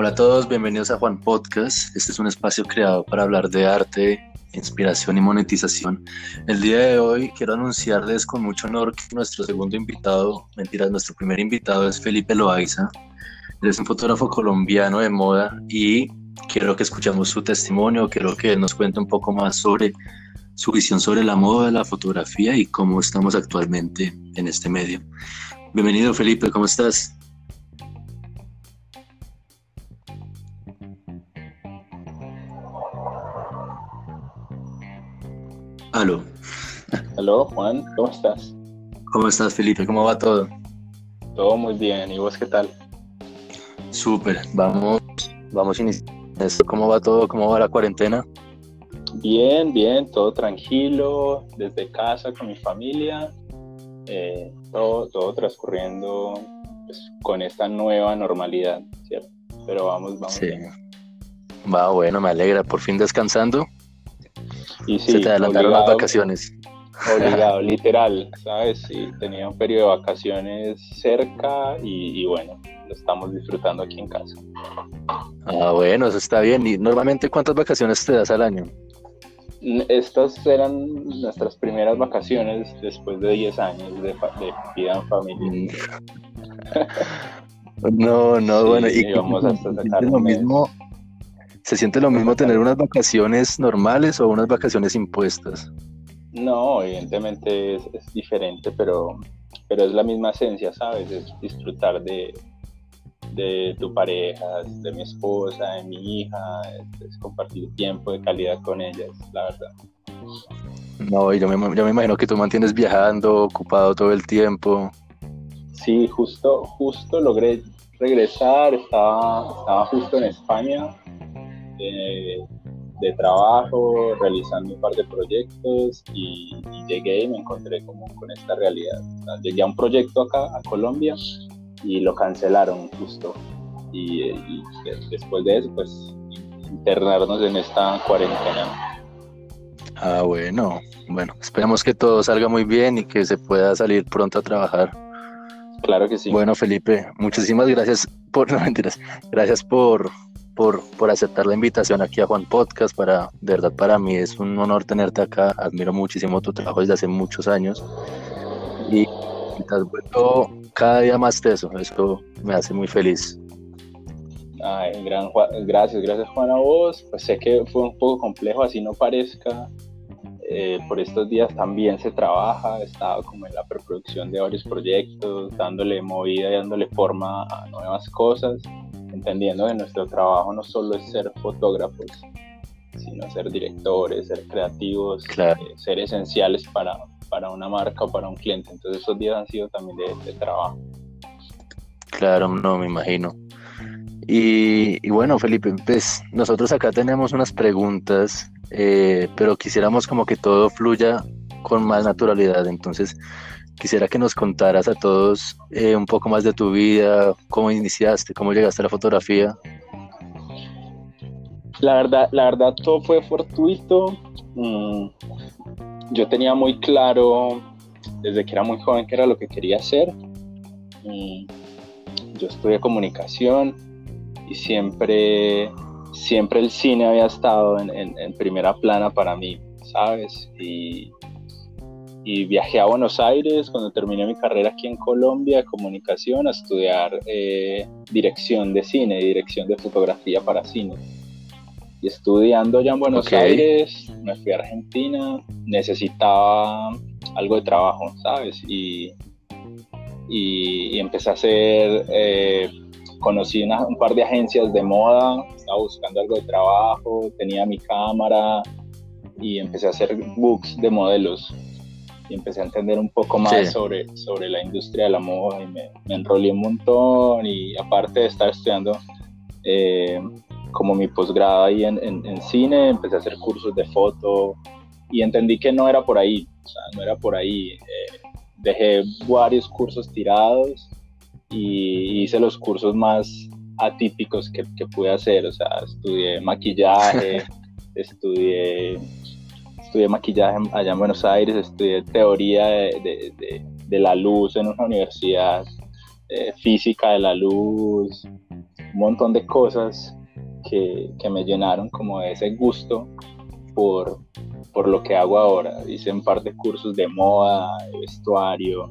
Hola a todos, bienvenidos a Juan Podcast. Este es un espacio creado para hablar de arte, inspiración y monetización. El día de hoy quiero anunciarles con mucho honor que nuestro segundo invitado, mentiras, nuestro primer invitado es Felipe Loaiza. Él es un fotógrafo colombiano de moda y quiero que escuchemos su testimonio, quiero que nos cuente un poco más sobre su visión sobre la moda, la fotografía y cómo estamos actualmente en este medio. Bienvenido Felipe, ¿cómo estás? Aló. Aló, Juan, ¿cómo estás? ¿Cómo estás, Felipe? ¿Cómo va todo? Todo muy bien. ¿Y vos qué tal? Súper. Vamos, vamos a iniciar. ¿Cómo va todo? ¿Cómo va la cuarentena? Bien, bien, todo tranquilo, desde casa con mi familia, eh, todo, todo transcurriendo pues, con esta nueva normalidad, ¿cierto? Pero vamos, vamos. Sí. Va, bueno, me alegra. ¿Por fin descansando? Y sí, Se te adelantaron las vacaciones. Obligado, literal, ¿sabes? Sí, tenía un periodo de vacaciones cerca y, bueno, lo estamos disfrutando aquí en casa. Ah, bueno, eso está bien. ¿Y normalmente cuántas vacaciones te das al año? Estas eran nuestras primeras vacaciones después de 10 años de, vida en familia. no, no, bueno, y vamos hasta sacar lo mismo ¿Se siente lo mismo tener unas vacaciones normales o unas vacaciones impuestas? No, evidentemente es, diferente, pero, pero es la misma esencia, ¿sabes? Es disfrutar de, de tu pareja, de mi esposa, de mi hija, es, compartir tiempo de calidad con ellas, la verdad. No, yo me, yo me imagino que tú mantienes viajando, ocupado todo el tiempo. Sí, justo, justo logré regresar, estaba, estaba justo en España de, trabajo, realizando un par de proyectos y, llegué y me encontré como con esta realidad. llegué a un proyecto acá, a Colombia, y lo cancelaron justo. Y, después de eso, pues internarnos en esta cuarentena. Ah, bueno, bueno, esperamos que todo salga muy bien y que se pueda salir pronto a trabajar. Claro que sí. Bueno, Felipe, muchísimas gracias por, no mentiras, gracias por, por, aceptar la invitación aquí a Juan Podcast. Para, de verdad, para mí es un honor tenerte acá. Admiro muchísimo tu trabajo desde hace muchos años. Y, te has vuelto cada día más teso. Eso me hace muy feliz. Ay, gran, gracias, gracias Juan a vos. Pues sé que fue un poco complejo, así no parezca. Eh, por estos días también se trabaja, he estado como en la preproducción de varios proyectos, dándole movida y dándole forma a nuevas cosas entendiendo que nuestro trabajo no solo es ser fotógrafos, sino ser directores, ser creativos, eh, ser esenciales para, para una marca o para un cliente. Entonces esos días han sido también de, trabajo. Claro, no, me imagino. Y, bueno, Felipe, pues nosotros acá tenemos unas preguntas, eh, pero quisiéramos como que todo fluya con más naturalidad. Entonces, Quisiera que nos contaras a todos eh, un poco más de tu vida, cómo iniciaste, cómo llegaste a la fotografía. La verdad, la verdad todo fue fortuito. Mm, yo tenía muy claro desde que era muy joven qué era lo que quería hacer. Mm, yo estudié comunicación y siempre, siempre el cine había estado en, en primera plana para mí, ¿sabes? Y, y viajé a Buenos Aires cuando terminé mi carrera aquí en Colombia de comunicación a estudiar eh, dirección de cine, dirección de fotografía para cine. Y estudiando allá en Buenos Aires, me fui a Argentina, necesitaba algo de trabajo, ¿sabes? Y, y, empecé a hacer, eh, conocí un par de agencias de moda, estaba buscando algo de trabajo, tenía mi cámara y empecé a hacer books de modelos y empecé a entender un poco más sobre, sobre la industria de la moda y me, me, enrolé un montón y aparte de estar estudiando eh, como mi posgrado ahí en, en, cine, empecé a hacer cursos de foto y entendí que no era por ahí, o sea, no era por ahí. Eh, dejé varios cursos tirados y hice los cursos más atípicos que, que pude hacer, o sea, estudié maquillaje, estudié estudié maquillaje allá en Buenos Aires, estudié teoría de, de, la luz en una universidad, eh, física de la luz, un montón de cosas que, que me llenaron como de ese gusto por, por lo que hago ahora. Hice un par de cursos de moda, de vestuario,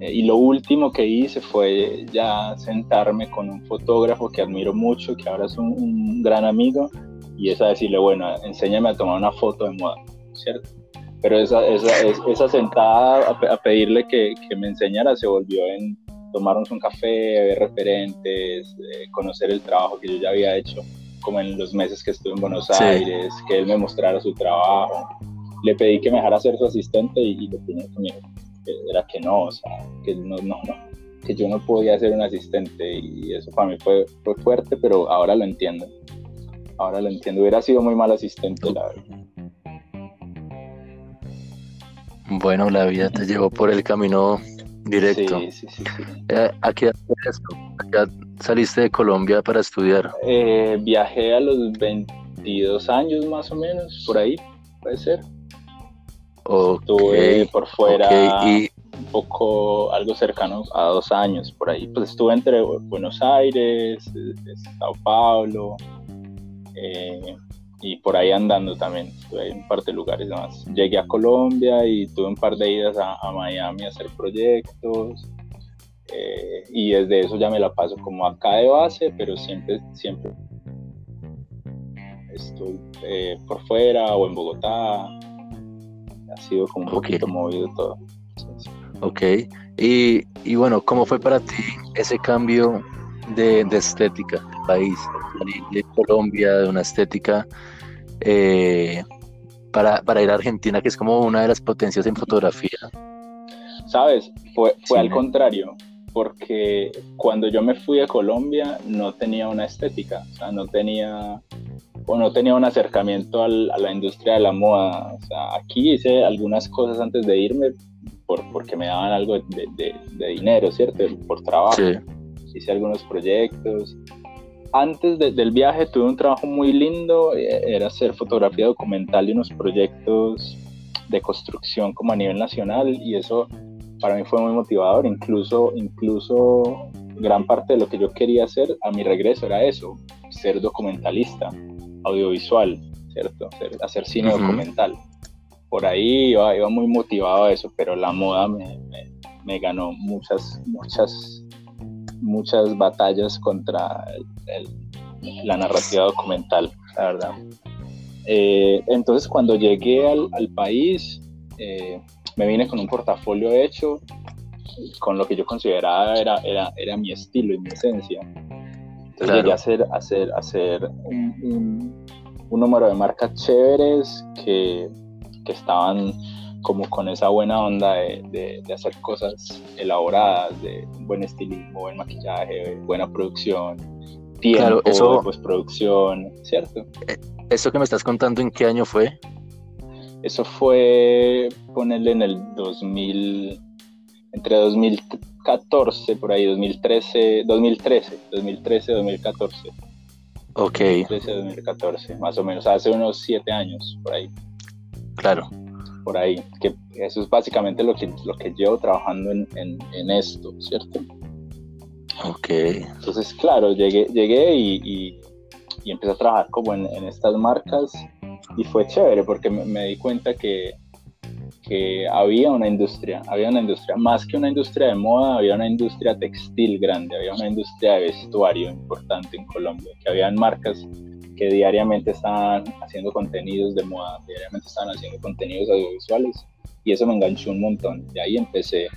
eh, y lo último que hice fue ya sentarme con un fotógrafo que admiro mucho, que ahora es un, gran amigo, y es a decirle, bueno, enséñame a tomar una foto de moda, ¿cierto? Pero esa, esa, esa sentada a, pedirle que, que, me enseñara se volvió en tomarnos un café, ver referentes, eh, conocer el trabajo que yo ya había hecho, como en los meses que estuve en Buenos Aires, que él me mostrara su trabajo. Le pedí que me dejara ser su asistente y, y lo tenía conmigo era que no, o sea, que no, no, no, que yo no podía ser un asistente y eso para mí fue, fue fuerte, pero ahora lo entiendo. Ahora lo entiendo, hubiera sido muy mal asistente, la verdad. Bueno, la vida te llevó por el camino directo. Sí, sí, sí. Eh, ¿A qué edad saliste de Colombia para estudiar? Eh, viajé a los 22 años más o menos, por ahí, puede ser. Estuve por fuera un poco, algo cercano a dos años por ahí. Pues estuve entre Buenos Aires, Sao Paulo, eh, y por ahí andando también. Estuve en un par de lugares más. Llegué a Colombia y tuve un par de idas a, Miami a hacer proyectos. Eh, y desde eso ya me la paso como acá de base, pero siempre, siempre estoy eh, por fuera o en Bogotá ha sido como un poquito movido todo. Ok, y, y, bueno, ¿cómo fue para ti ese cambio de, de estética del país, de Colombia, de una estética eh, para, para, ir a Argentina, que es como una de las potencias en fotografía? Sabes, fue, fue al contrario, porque cuando yo me fui a Colombia no tenía una estética, o sea, no tenía o no tenía un acercamiento a la industria de la moda. O sea, aquí hice algunas cosas antes de irme por, porque me daban algo de, dinero, ¿cierto? Por trabajo. Hice algunos proyectos. Antes del viaje tuve un trabajo muy lindo, eh, era hacer fotografía documental y unos proyectos de construcción como a nivel nacional y eso para mí fue muy motivador, incluso, incluso gran parte de lo que yo quería hacer a mi regreso era eso, ser documentalista audiovisual, ¿cierto? Hacer, cine documental. Por ahí iba, iba, muy motivado a eso, pero la moda me, me, ganó muchas, muchas, muchas batallas contra la narrativa documental, la verdad. Eh, entonces cuando llegué al, al país, eh, me vine con un portafolio hecho, con lo que yo consideraba era, era, era mi estilo y mi esencia. Entonces llegué a hacer, hacer, hacer un, un, número de marcas chéveres que, que, estaban como con esa buena onda de, de, hacer cosas elaboradas, de buen estilismo, buen maquillaje, buena producción, tiempo claro, eso, postproducción, ¿cierto? Eh, ¿Eso que me estás contando en qué año fue? Eso fue ponerle en el 2000, entre 2000 2014, por ahí, 2013, 2013, 2013, 2014. Ok. 2013, 2014, más o menos, hace unos siete años, por ahí. Claro. Por ahí, que eso es básicamente lo que, lo que llevo trabajando en, en, esto, ¿cierto? Ok. Entonces, claro, llegué, llegué y, y, y empecé a trabajar como en, en, estas marcas y fue chévere porque me, me di cuenta que, que había una industria, había una industria, más que una industria de moda, había una industria textil grande, había una industria de vestuario importante en Colombia, que habían marcas que diariamente estaban haciendo contenidos de moda, diariamente estaban haciendo contenidos audiovisuales y eso me enganchó un montón. Y ahí empecé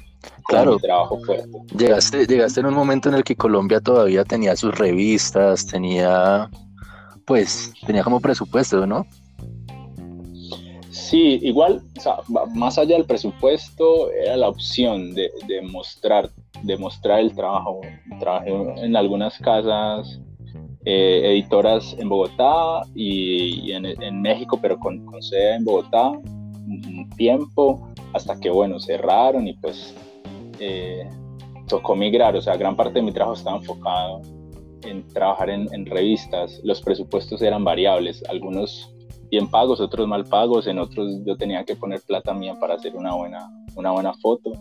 claro, mi trabajo fuerte. Llegaste, llegaste en un momento en el que Colombia todavía tenía sus revistas, tenía, pues, tenía como presupuesto, ¿no? Sí, igual, más allá del presupuesto, era la opción de, mostrar, de mostrar el trabajo. Trabajé en algunas casas eh, editoras en Bogotá y, en, México, pero con, sede en Bogotá un tiempo, hasta que, bueno, cerraron y pues eh, tocó migrar. O sea, gran parte de mi trabajo estaba enfocado en trabajar en, en revistas. Los presupuestos eran variables, algunos bien pagos, otros mal pagos, en otros yo tenía que poner plata mía para hacer una buena, una buena foto,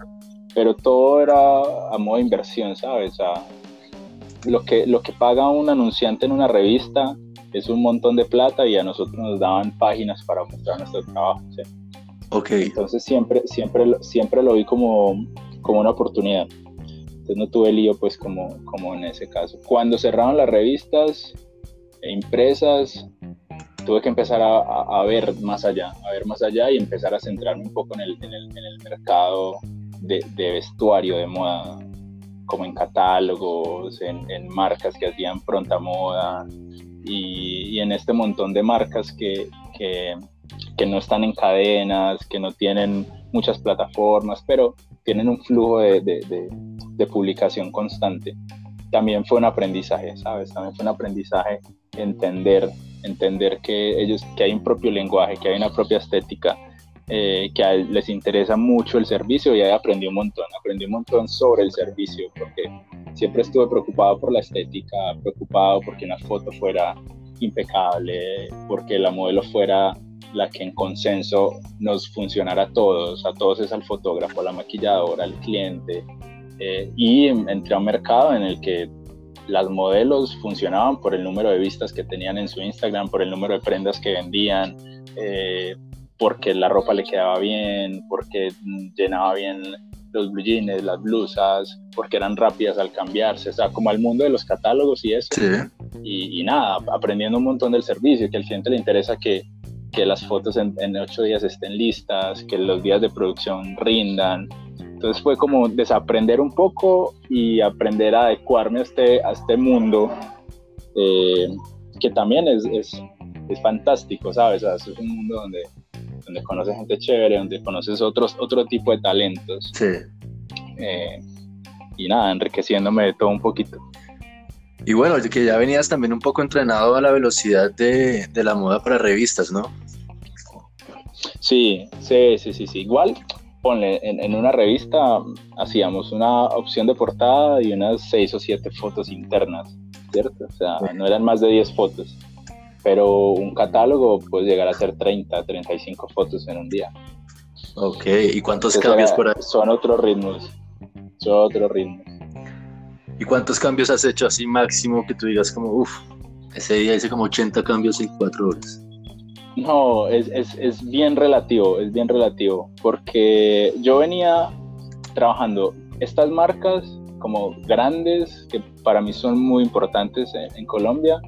pero todo era a modo de inversión, ¿sabes? Lo que, lo que paga un anunciante en una revista es un montón de plata y a nosotros nos daban páginas para mostrar nuestro trabajo. Entonces siempre, siempre, siempre lo vi como, como una oportunidad. Entonces no tuve lío pues como, como en ese caso. Cuando cerraron las revistas e impresas, tuve que empezar a, ver más allá, a ver más allá y empezar a centrarme un poco en el, en el, en el mercado de, de, vestuario, de moda, como en catálogos, en, en marcas que hacían pronta moda y, y, en este montón de marcas que, que, que no están en cadenas, que no tienen muchas plataformas, pero tienen un flujo de, de, de, publicación constante. También fue un aprendizaje, ¿sabes? También fue un aprendizaje entender, entender que ellos, que hay un propio lenguaje, que hay una propia estética, eh, que les interesa mucho el servicio y ahí aprendí un montón, aprendí un montón sobre el servicio, porque siempre estuve preocupado por la estética, preocupado porque una foto fuera impecable, porque la modelo fuera la que en consenso nos funcionara a todos, a todos es al fotógrafo, a la maquilladora, al cliente, eh, y entré a un mercado en el que las modelos funcionaban por el número de vistas que tenían en su Instagram, por el número de prendas que vendían, eh, porque la ropa le quedaba bien, porque llenaba bien los blue jeans, las blusas, porque eran rápidas al cambiarse, o sea, como al mundo de los catálogos y eso. Y, nada, aprendiendo un montón del servicio, que al cliente le interesa que, que las fotos en, en, ocho días estén listas, que los días de producción rindan. Entonces fue como desaprender un poco y aprender a adecuarme a este, a este mundo, eh, que también es, es, es, fantástico, ¿sabes? es un mundo donde donde conoces gente chévere, donde conoces otros, otro tipo de talentos. Sí. Eh, y nada, enriqueciéndome de todo un poquito. Y bueno, que ya venías también un poco entrenado a la velocidad de, de la moda para revistas, ¿no? Sí, sí, sí, sí, sí. Igual, ponle, en, en, una revista hacíamos una opción de portada y unas seis o siete fotos internas, ¿cierto? O sea, no eran más de 10 fotos pero un catálogo puede llegar a ser 30, 35 fotos en un día. Ok, ¿y cuántos cambios por ahí? Son otros ritmos, son otros ritmos. ¿Y cuántos cambios has hecho así máximo que tú digas como, uff, ese día hice como 80 cambios en 4 horas? No, es, es, es bien relativo, es bien relativo, porque yo venía trabajando estas marcas como grandes, que para mí son muy importantes en, en Colombia,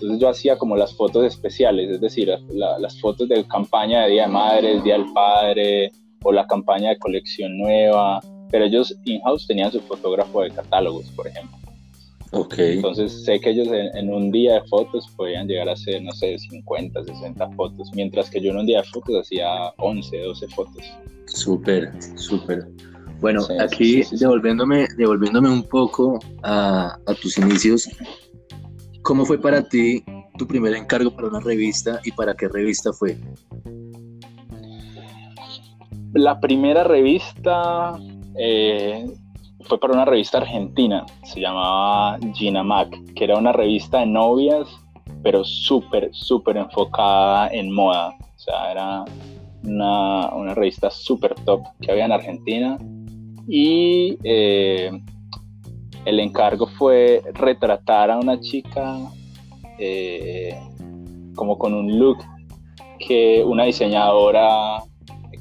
entonces yo hacía como las fotos especiales, es decir, las fotos de campaña de Día de Madres, Día del Padre o la campaña de colección nueva, pero ellos in-house tenían su fotógrafo de catálogos, por ejemplo. Ok. Entonces sé que ellos en, un día de fotos podían llegar a hacer, no sé, 50, 60 fotos, mientras que yo en un día de fotos hacía 11, 12 fotos. Súper, súper. Bueno, aquí devolviéndome, devolviéndome un poco a, a tus inicios, ¿Cómo fue para ti tu primer encargo para una revista y para qué revista fue? La primera revista eh, fue para una revista argentina, se llamaba Gina Mac, que era una revista de novias, pero súper, súper enfocada en moda. O sea, era una, una revista súper top que había en Argentina. Y eh, el encargo fue retratar a una chica eh, como con un look que una diseñadora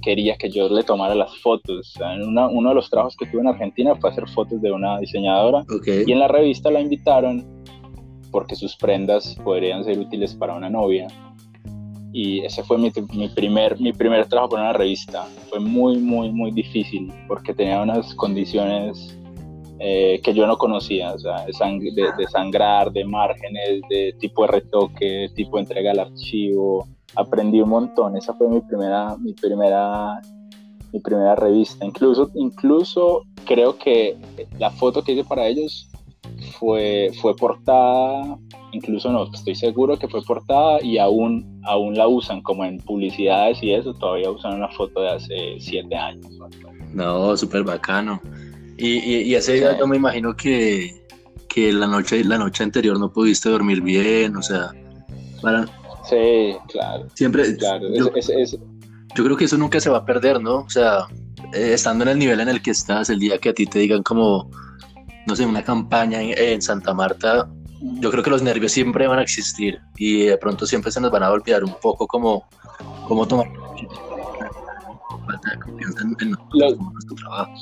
quería que yo le tomara las fotos. uno de los trabajos que tuve en Argentina fue hacer fotos de una diseñadora y en la revista la invitaron porque sus prendas podrían ser útiles para una novia. Y ese fue mi, mi, primer, mi primer trabajo para una revista. Fue muy, muy, muy difícil porque tenía unas condiciones eh, que yo no conocía, o sea, de, sangrar, de márgenes, de tipo de retoque, tipo de entrega al archivo. Aprendí un montón, esa fue mi primera, mi primera, mi primera revista. Incluso, incluso creo que la foto que hice para ellos fue, fue portada, incluso no, estoy seguro que fue portada y aún, aún la usan como en publicidades y eso, todavía usan una foto de hace siete años. No, súper bacano. Y, y, ese día yo me imagino que, que, la, noche, la noche anterior no pudiste dormir bien, o sea, para... Sí, claro. Siempre... Claro, yo, yo creo que eso nunca se va a perder, ¿no? O sea, eh, estando en el nivel en el que estás, el día que a ti te digan como, no sé, una campaña en, Santa Marta, yo creo que los nervios siempre van a existir y de pronto siempre se nos van a olvidar un poco como, como tomar falta de confianza en, nuestro trabajo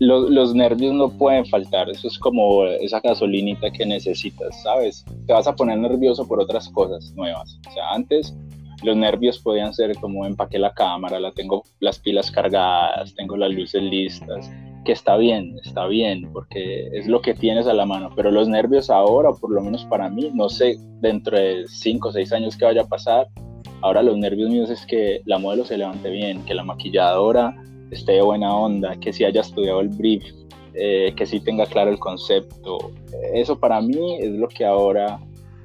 los, nervios no pueden faltar, eso es como esa gasolinita que necesitas, ¿sabes? Te vas a poner nervioso por otras cosas nuevas. O sea, antes los nervios podían ser como empaqué la cámara, la tengo las pilas cargadas, tengo las luces listas, que está bien, está bien, porque es lo que tienes a la mano, pero los nervios ahora, por lo menos para mí, no sé dentro de 5 o 6 años qué vaya a pasar, ahora los nervios míos es que la modelo se levante bien, que la maquilladora esté de buena onda, que si haya estudiado el brief, eh, que sí tenga claro el concepto. Eso para mí es lo que ahora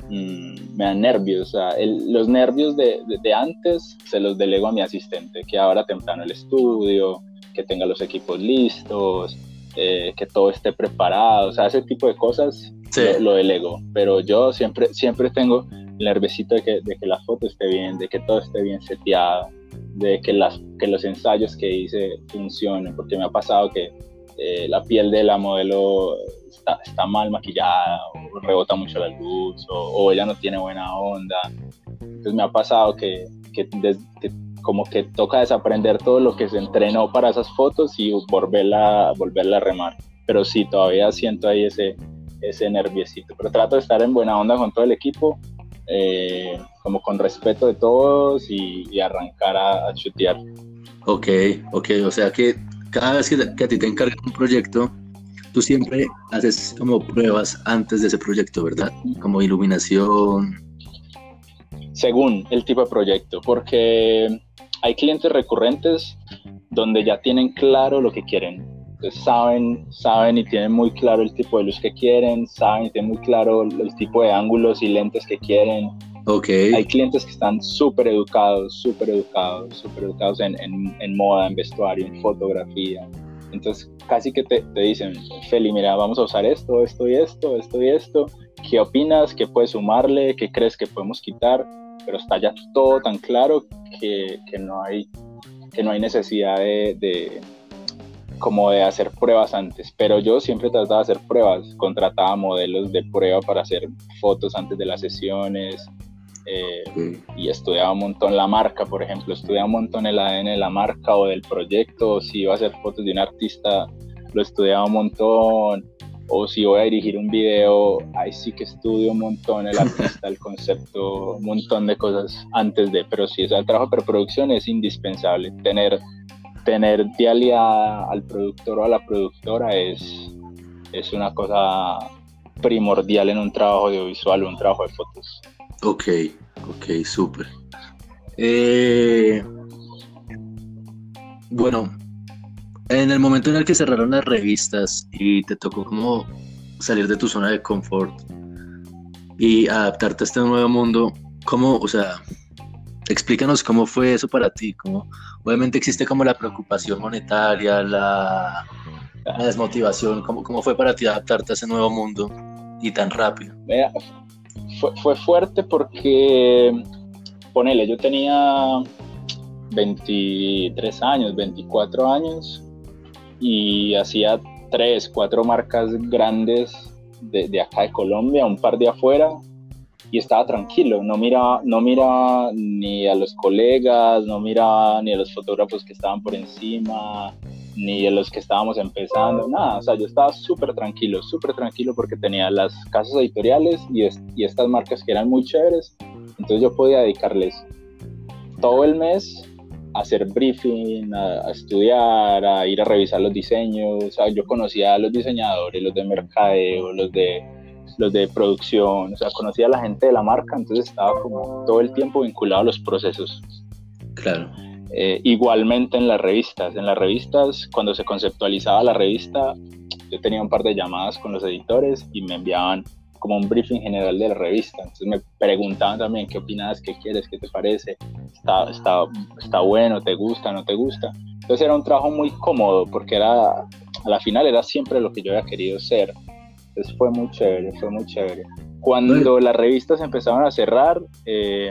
mm, me da nervios. O sea, los nervios de, de, antes se los delego a mi asistente, que ahora temprano el estudio, que tenga los equipos listos, eh, que todo esté preparado. O sea, ese tipo de cosas lo, lo, delego. Pero yo siempre, siempre tengo el nerviosito de que, de que la foto esté bien, de que todo esté bien seteado de que, las, que los ensayos que hice funcionen, porque me ha pasado que eh, la piel de la modelo está, está, mal maquillada, o rebota mucho la luz, o, ella no tiene buena onda. Entonces me ha pasado que, que, como que toca desaprender todo lo que se entrenó para esas fotos y volverla, volverla a remar. Pero sí, todavía siento ahí ese, ese nerviosito. Pero trato de estar en buena onda con todo el equipo eh, como con respeto de todos y, arrancar a, chutear. Ok, ok, o sea que cada vez que, a ti te encargan un proyecto, tú siempre haces como pruebas antes de ese proyecto, ¿verdad? Como iluminación. Según el tipo de proyecto, porque hay clientes recurrentes donde ya tienen claro lo que quieren. Entonces saben, saben y tienen muy claro el tipo de luz que quieren, saben y tienen muy claro el tipo de ángulos y lentes que quieren. Okay. Hay clientes que están súper educados, súper educados, súper educados en, en, moda, en vestuario, en fotografía. Entonces casi que te, te, dicen, Feli, mira, vamos a usar esto, esto y esto, esto y esto. ¿Qué opinas? ¿Qué puedes sumarle? ¿Qué crees que podemos quitar? Pero está ya todo tan claro que, que no, hay, que no hay necesidad de como de hacer pruebas antes, pero yo siempre trataba de hacer pruebas, contrataba modelos de prueba para hacer fotos antes de las sesiones eh, y estudiaba un montón la marca, por ejemplo, estudiaba un montón el ADN de la marca o del proyecto, si iba a hacer fotos de un artista, lo estudiaba un montón, o si voy a dirigir un video, ahí sí que estudio un montón el artista, el concepto, un montón de cosas antes de, pero sí, el trabajo de preproducción es indispensable, tener tener de al productor o a la productora es, es una cosa primordial en un trabajo audiovisual o un trabajo de fotos. Ok, ok, súper. Eh, bueno, en el momento en el que cerraron las revistas y te tocó como salir de tu zona de confort y adaptarte a este nuevo mundo, ¿cómo, o sea, explícanos cómo fue eso para ti? ¿Cómo, obviamente existe como la preocupación monetaria, la, desmotivación. ¿Cómo, ¿Cómo, fue para ti adaptarte a ese nuevo mundo y tan rápido? fue, fue fuerte porque, ponele, yo tenía 23 años, 24 años y hacía tres, cuatro marcas grandes de, de acá de Colombia, un par de afuera y estaba tranquilo, no miraba, no miraba ni a los colegas, no miraba ni a los fotógrafos que estaban por encima, ni a los que estábamos empezando, nada, o sea, yo estaba súper tranquilo, súper tranquilo porque tenía las casas editoriales y, y estas marcas que eran muy chéveres, entonces yo podía dedicarles todo el mes a hacer briefing, a, a, estudiar, a ir a revisar los diseños. O sea, yo conocía a los diseñadores, los de mercadeo, los de los de producción, o sea, conocía a la gente de la marca, entonces estaba como todo el tiempo vinculado a los procesos. Claro. Eh, igualmente en las revistas, en las revistas, cuando se conceptualizaba la revista, yo tenía un par de llamadas con los editores y me enviaban como un briefing general de la revista. Entonces me preguntaban también qué opinas, qué quieres, qué te parece, está, está, está bueno, te gusta, no te gusta. Entonces era un trabajo muy cómodo porque era, a la final era siempre lo que yo había querido ser. Entonces fue muy chévere, fue muy chévere. Cuando las revistas empezaron a cerrar, eh,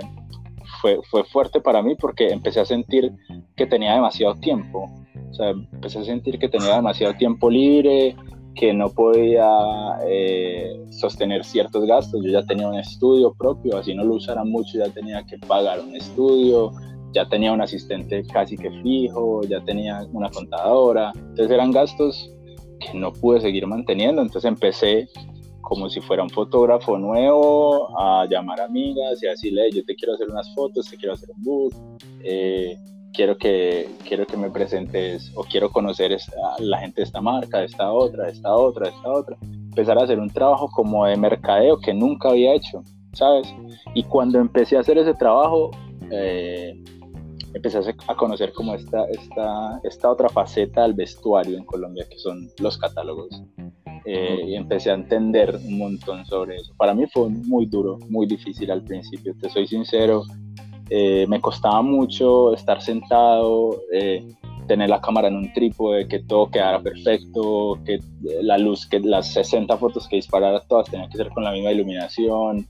fue, fue fuerte para mí porque empecé a sentir que tenía demasiado tiempo. O sea, empecé a sentir que tenía demasiado tiempo libre que no podía eh, sostener ciertos gastos. Yo ya tenía un estudio propio, así no lo usara mucho, ya tenía que pagar un estudio, ya tenía un asistente casi que fijo, ya tenía una contadora. Entonces eran gastos que no pude seguir manteniendo. Entonces empecé como si fuera un fotógrafo nuevo a llamar amigas y a decirle, yo te quiero hacer unas fotos, te quiero hacer un book. Eh, quiero que, quiero que me presentes o quiero conocer a la gente de esta marca, de esta otra, de esta otra, de esta otra. Empezar a hacer un trabajo como de mercadeo que nunca había hecho, ¿sabes? Y cuando empecé a hacer ese trabajo, eh, empecé a conocer como esta, esta, esta otra faceta del vestuario en Colombia, que son los catálogos. Eh, y empecé a entender un montón sobre eso. Para mí fue muy duro, muy difícil al principio, te soy sincero. Eh, me costaba mucho estar sentado, eh, tener la cámara en un trípode, que todo quedara perfecto, que la luz, que las 60 fotos que disparara todas tenían que ser con la misma iluminación,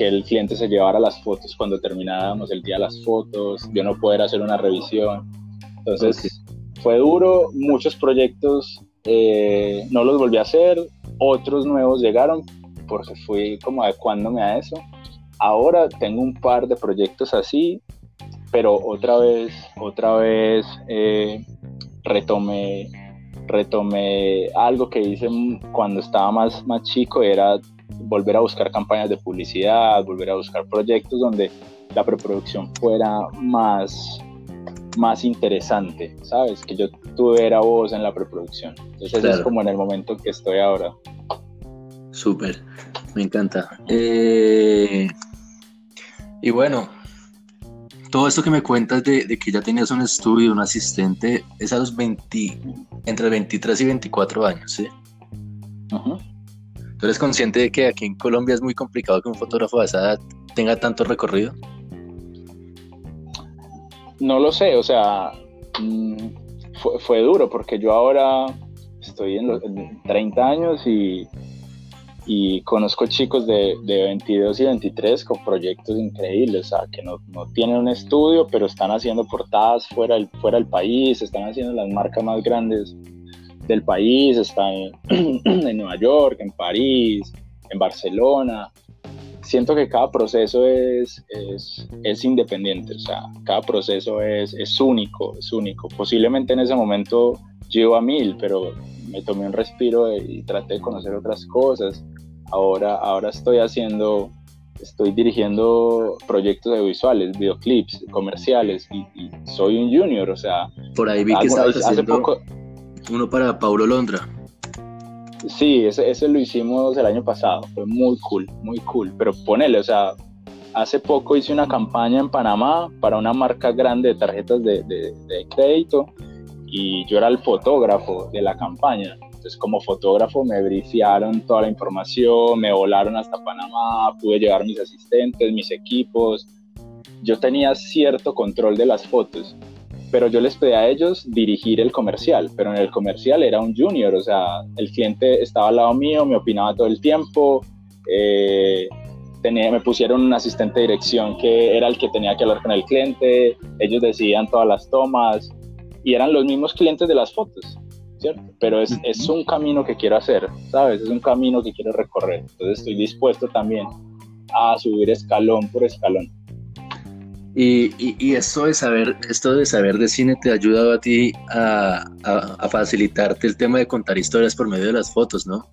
que el cliente se llevara las fotos cuando terminábamos el día las fotos, yo no poder hacer una revisión. Entonces fue duro, muchos proyectos eh, no los volví a hacer, otros nuevos llegaron porque fui como adecuándome a eso Ahora tengo un par de proyectos así, pero otra vez, otra vez eh, retomé, retomé algo que hice cuando estaba más, más chico, era volver a buscar campañas de publicidad, volver a buscar proyectos donde la preproducción fuera más, más interesante, ¿sabes? Que yo tuviera voz en la preproducción. Entonces es como en el momento que estoy ahora. Súper, me encanta. Eh, y bueno, todo esto que me cuentas de, que ya tenías un estudio, un asistente, es a los 20, entre 23 y 24 años, ¿sí? ¿Tú eres consciente de que aquí en Colombia es muy complicado que un fotógrafo de esa edad tenga tanto recorrido? No lo sé, o sea, mm, fue, duro porque yo ahora estoy en los 30 años y y conozco chicos de, de, 22 y 23 con proyectos increíbles, o sea, que no, no, tienen un estudio, pero están haciendo portadas fuera fuera del país, están haciendo las marcas más grandes del país, están en, Nueva York, en París, en Barcelona. Siento que cada proceso es, es, es independiente, o sea, cada proceso es, es único, es único. Posiblemente en ese momento llevo a mil, pero me tomé un respiro y traté de conocer otras cosas. Ahora, ahora estoy haciendo, estoy dirigiendo proyectos audiovisuales, videoclips, comerciales y, soy un junior, o sea. Por ahí vi que estabas haciendo poco, uno para Paulo Londra. Sí, ese, ese, lo hicimos el año pasado, fue muy cool, muy cool, pero ponele, o sea, hace poco hice una campaña en Panamá para una marca grande de tarjetas de, de, de crédito y yo era el fotógrafo de la campaña. Entonces, como fotógrafo me brifiaron toda la información, me volaron hasta Panamá, pude llevar mis asistentes, mis equipos. Yo tenía cierto control de las fotos, pero yo les pedí a ellos dirigir el comercial, pero en el comercial era un junior, o sea, el cliente estaba al lado mío, me opinaba todo el tiempo, eh, tenía, me pusieron un asistente de dirección que era el que tenía que hablar con el cliente, ellos decidían todas las tomas, y eran los mismos clientes de las fotos, ¿cierto? Pero es, es, un camino que quiero hacer, ¿sabes? Es un camino que quiero recorrer. Entonces estoy dispuesto también a subir escalón por escalón. Y, y, esto de saber, esto de saber de cine te ha ayudado a ti a, facilitarte el tema de contar historias por medio de las fotos, ¿no?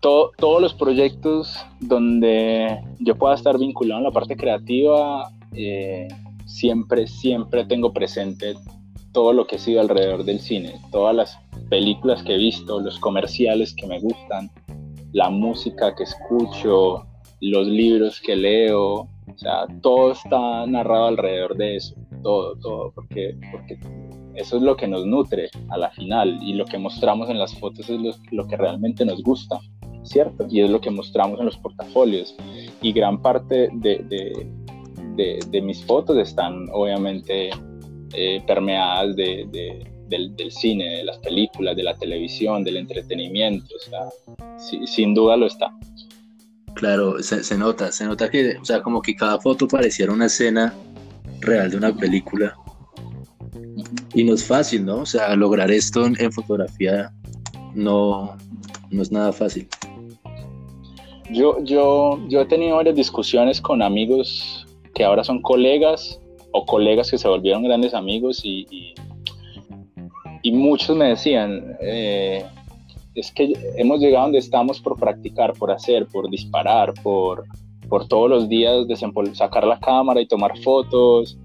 Todo, todos los proyectos donde yo pueda estar vinculado en la parte creativa, eh, siempre, siempre tengo presente todo lo que ha sido alrededor del cine, todas las películas que he visto, los comerciales que me gustan, la música que escucho, los libros que leo, o sea, todo está narrado alrededor de eso, todo, todo, porque, porque eso es lo que nos nutre a la final y lo que mostramos en las fotos es lo, que realmente nos gusta, ¿cierto? Y es lo que mostramos en los portafolios. Y gran parte de, de, mis fotos están obviamente eh, permeadas de, del, cine, de las películas, de la televisión, del entretenimiento, o sea, sin duda lo está. Claro, se, nota, se nota que, o sea, como que cada foto pareciera una escena real de una película. Y no es fácil, ¿no? O sea, lograr esto en, fotografía no, no es nada fácil. Yo, yo, yo he tenido varias discusiones con amigos que ahora son colegas o colegas que se volvieron grandes amigos y, y, muchos me decían, eh, es que hemos llegado donde estamos por practicar, por hacer, por disparar, por, por todos los días sacar la cámara y tomar fotos.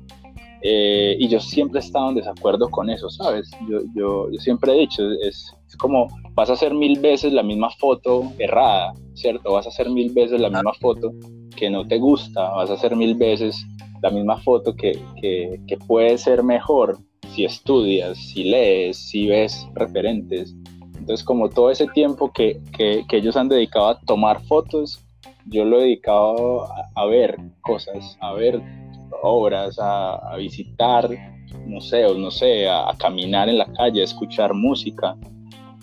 Eh, y yo siempre he estado en desacuerdo con eso, ¿sabes? Yo, yo, yo siempre he dicho, es, es, como vas a hacer mil veces la misma foto errada, ¿cierto? Vas a hacer mil veces la misma foto que no te gusta, vas a hacer mil veces la misma foto que, que, que puede ser mejor si estudias, si lees, si ves referentes. Entonces, como todo ese tiempo que, que, que ellos han dedicado a tomar fotos, yo lo he dedicado a, ver cosas, a ver obras, a, visitar museos, no sé, a, caminar en la calle, a escuchar música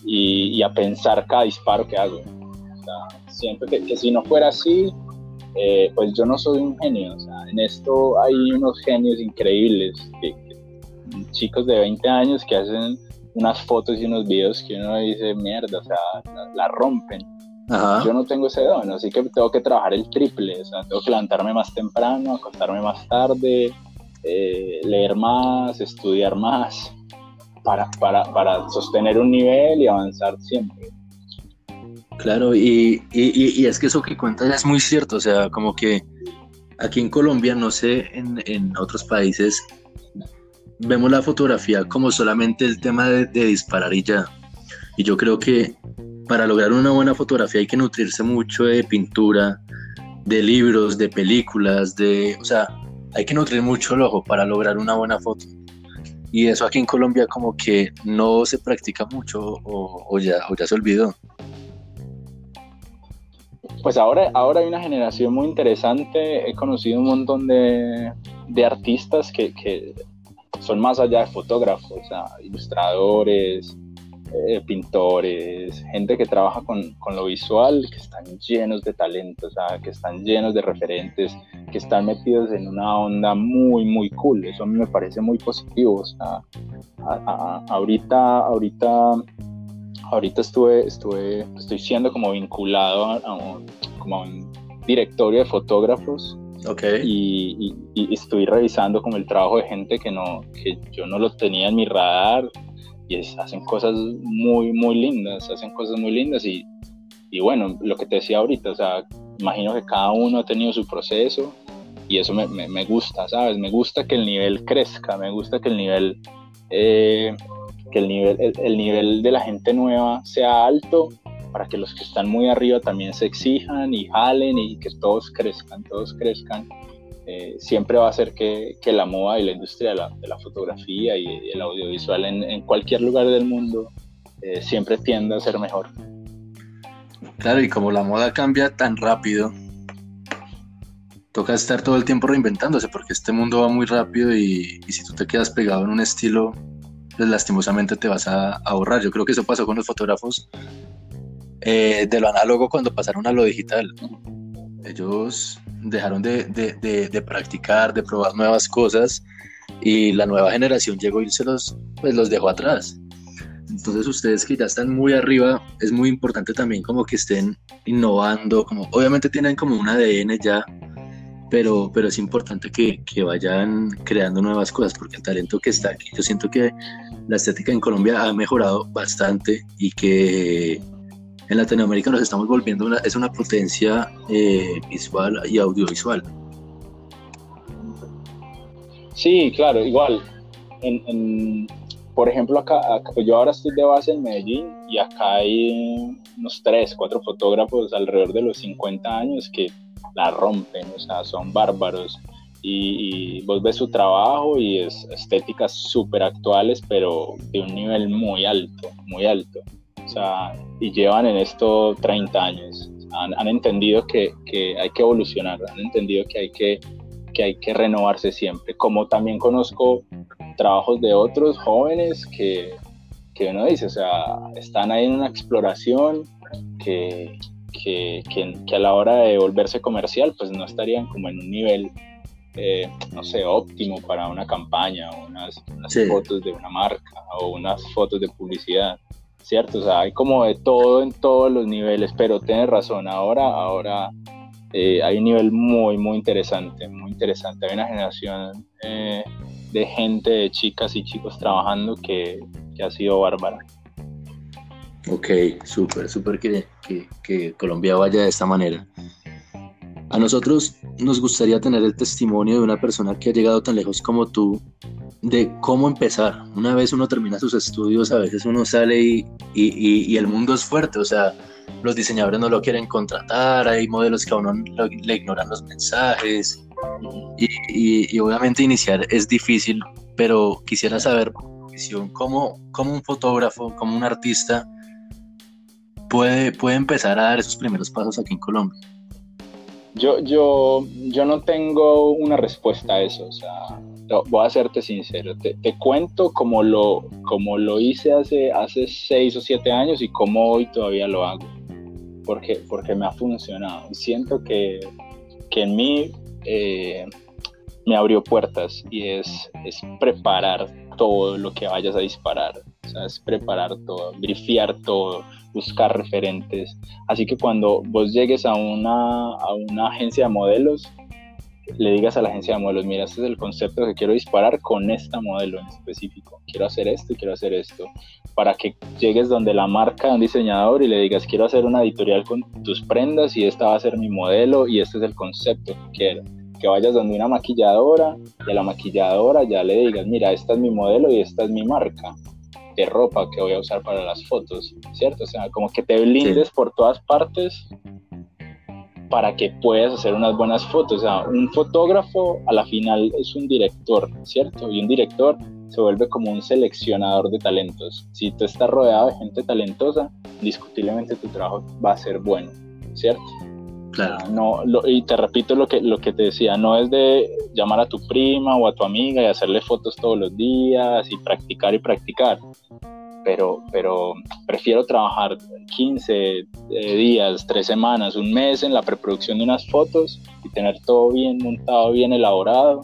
y, a pensar cada disparo que hago. siento que, si no fuera así, eh, pues yo no soy un genio. en esto hay unos genios increíbles, chicos de 20 años que hacen unas fotos y unos videos que uno dice, mierda, o sea, la rompen yo no tengo ese don, así que tengo que trabajar el triple, o sea, tengo que levantarme más temprano, acostarme más tarde, eh, leer más, estudiar más, para, para, para, sostener un nivel y avanzar siempre. Claro, y, y, y, es que eso que cuentas es muy cierto, o sea, como que aquí en Colombia, no sé, en, en otros países, vemos la fotografía como solamente el tema de, disparar y ya. Y yo creo que para lograr una buena fotografía hay que nutrirse mucho de pintura, de libros, de películas, de, o sea, hay que nutrir mucho el ojo para lograr una buena foto. Y eso aquí en Colombia como que no se practica mucho o, ya, ya se olvidó. Pues ahora, ahora hay una generación muy interesante. He conocido un montón de, de artistas que, que, son más allá de fotógrafos, o sea, ilustradores, eh, pintores, gente que trabaja con, con, lo visual, que están llenos de talentos, que están llenos de referentes, que están metidos en una onda muy, muy cool. Eso a mí me parece muy positivo. O sea, ahorita, ahorita, ahorita estuve, estuve, estoy siendo como vinculado a, un directorio de fotógrafos Y, y, y, estoy revisando como el trabajo de gente que no que yo no lo tenía en mi radar hacen cosas muy, muy lindas, hacen cosas muy lindas y, y bueno, lo que te decía ahorita, o sea, imagino que cada uno ha tenido su proceso y eso me, me, gusta, ¿sabes? Me gusta que el nivel crezca, me gusta que el nivel, eh, que el nivel, el, nivel de la gente nueva sea alto para que los que están muy arriba también se exijan y jalen y que todos crezcan, todos crezcan eh, siempre va a ser que, que, la moda y la industria de la, de la fotografía y, el audiovisual en, en, cualquier lugar del mundo eh, siempre tiende a ser mejor. Claro, y como la moda cambia tan rápido, toca estar todo el tiempo reinventándose porque este mundo va muy rápido y, y si tú te quedas pegado en un estilo, pues lastimosamente te vas a, ahorrar. Yo creo que eso pasó con los fotógrafos eh, de lo análogo cuando pasaron a lo digital. Ellos dejaron de, de, de, practicar, de probar nuevas cosas y la nueva generación llegó y se los, pues los dejó atrás. Entonces ustedes que ya están muy arriba, es muy importante también como que estén innovando, como obviamente tienen como un ADN ya, pero, pero es importante que, que vayan creando nuevas cosas porque el talento que está aquí, yo siento que la estética en Colombia ha mejorado bastante y que en Latinoamérica nos estamos volviendo una, es una potencia eh, visual y audiovisual. Sí, claro, igual. por ejemplo, acá, pues yo ahora estoy de base en Medellín y acá hay unos 3, 4 fotógrafos alrededor de los 50 años que la rompen, o sea, son bárbaros. Y, y, vos ves su trabajo y es estéticas súper actuales, pero de un nivel muy alto, muy alto. O sea, y llevan en esto 30 años. Han, entendido que, que, hay que evolucionar, han entendido que hay que, que hay que renovarse siempre. Como también conozco trabajos de otros jóvenes que, que uno dice, o sea, están ahí en una exploración que, que, que, a la hora de volverse comercial, pues no estarían como en un nivel, eh, no sé, óptimo para una campaña, o unas, unas fotos de una marca o unas fotos de publicidad. ¿Cierto? O sea, hay como de todo en todos los niveles, pero tienes razón, ahora, ahora eh, hay un nivel muy, muy interesante, muy interesante. Hay una generación eh, de gente, de chicas y chicos trabajando que, ha sido bárbara. Ok, súper, súper que, que, Colombia vaya de esta manera. A nosotros nos gustaría tener el testimonio de una persona que ha llegado tan lejos como tú, de cómo empezar. Una vez uno termina sus estudios, a veces uno sale y, y, el mundo es fuerte, o sea, los diseñadores no lo quieren contratar, hay modelos que a uno le ignoran los mensajes y, obviamente iniciar es difícil, pero quisiera saber cómo, cómo un fotógrafo, como un artista puede, puede empezar a dar esos primeros pasos aquí en Colombia. Yo, yo, yo no tengo una respuesta a eso, o sea, voy a serte sincero, te, cuento como lo, como lo hice hace, hace seis o siete años y cómo hoy todavía lo hago porque, porque me ha funcionado. Siento que, que en mí eh, me abrió puertas y es, es preparar todo lo que vayas a disparar. O sea, es preparar todo, brifiar todo, buscar referentes. Así que cuando vos llegues a una, a una agencia de modelos, le digas a la agencia de modelos, mira, este es el concepto que quiero disparar con esta modelo en específico. Quiero hacer esto y quiero hacer esto. Para que llegues donde la marca de un diseñador y le digas, quiero hacer una editorial con tus prendas y esta va a ser mi modelo y este es el concepto que quiero. Que vayas donde una maquilladora y a la maquilladora ya le digas, mira, esta es mi modelo y esta es mi marca de ropa que voy a usar para las fotos, ¿cierto? O sea, como que te blindes por todas partes para que puedas hacer unas buenas fotos. O sea, un fotógrafo a la final es un director, ¿cierto? Y un director se vuelve como un seleccionador de talentos. Si tú estás rodeado de gente talentosa, discutiblemente tu trabajo va a ser bueno, ¿cierto? Claro. No, y te repito lo que, lo que te decía, no es de llamar a tu prima o a tu amiga y hacerle fotos todos los días y practicar y practicar pero, pero prefiero trabajar 15 eh, días, 3 semanas, un mes en la preproducción de unas fotos y tener todo bien montado, bien elaborado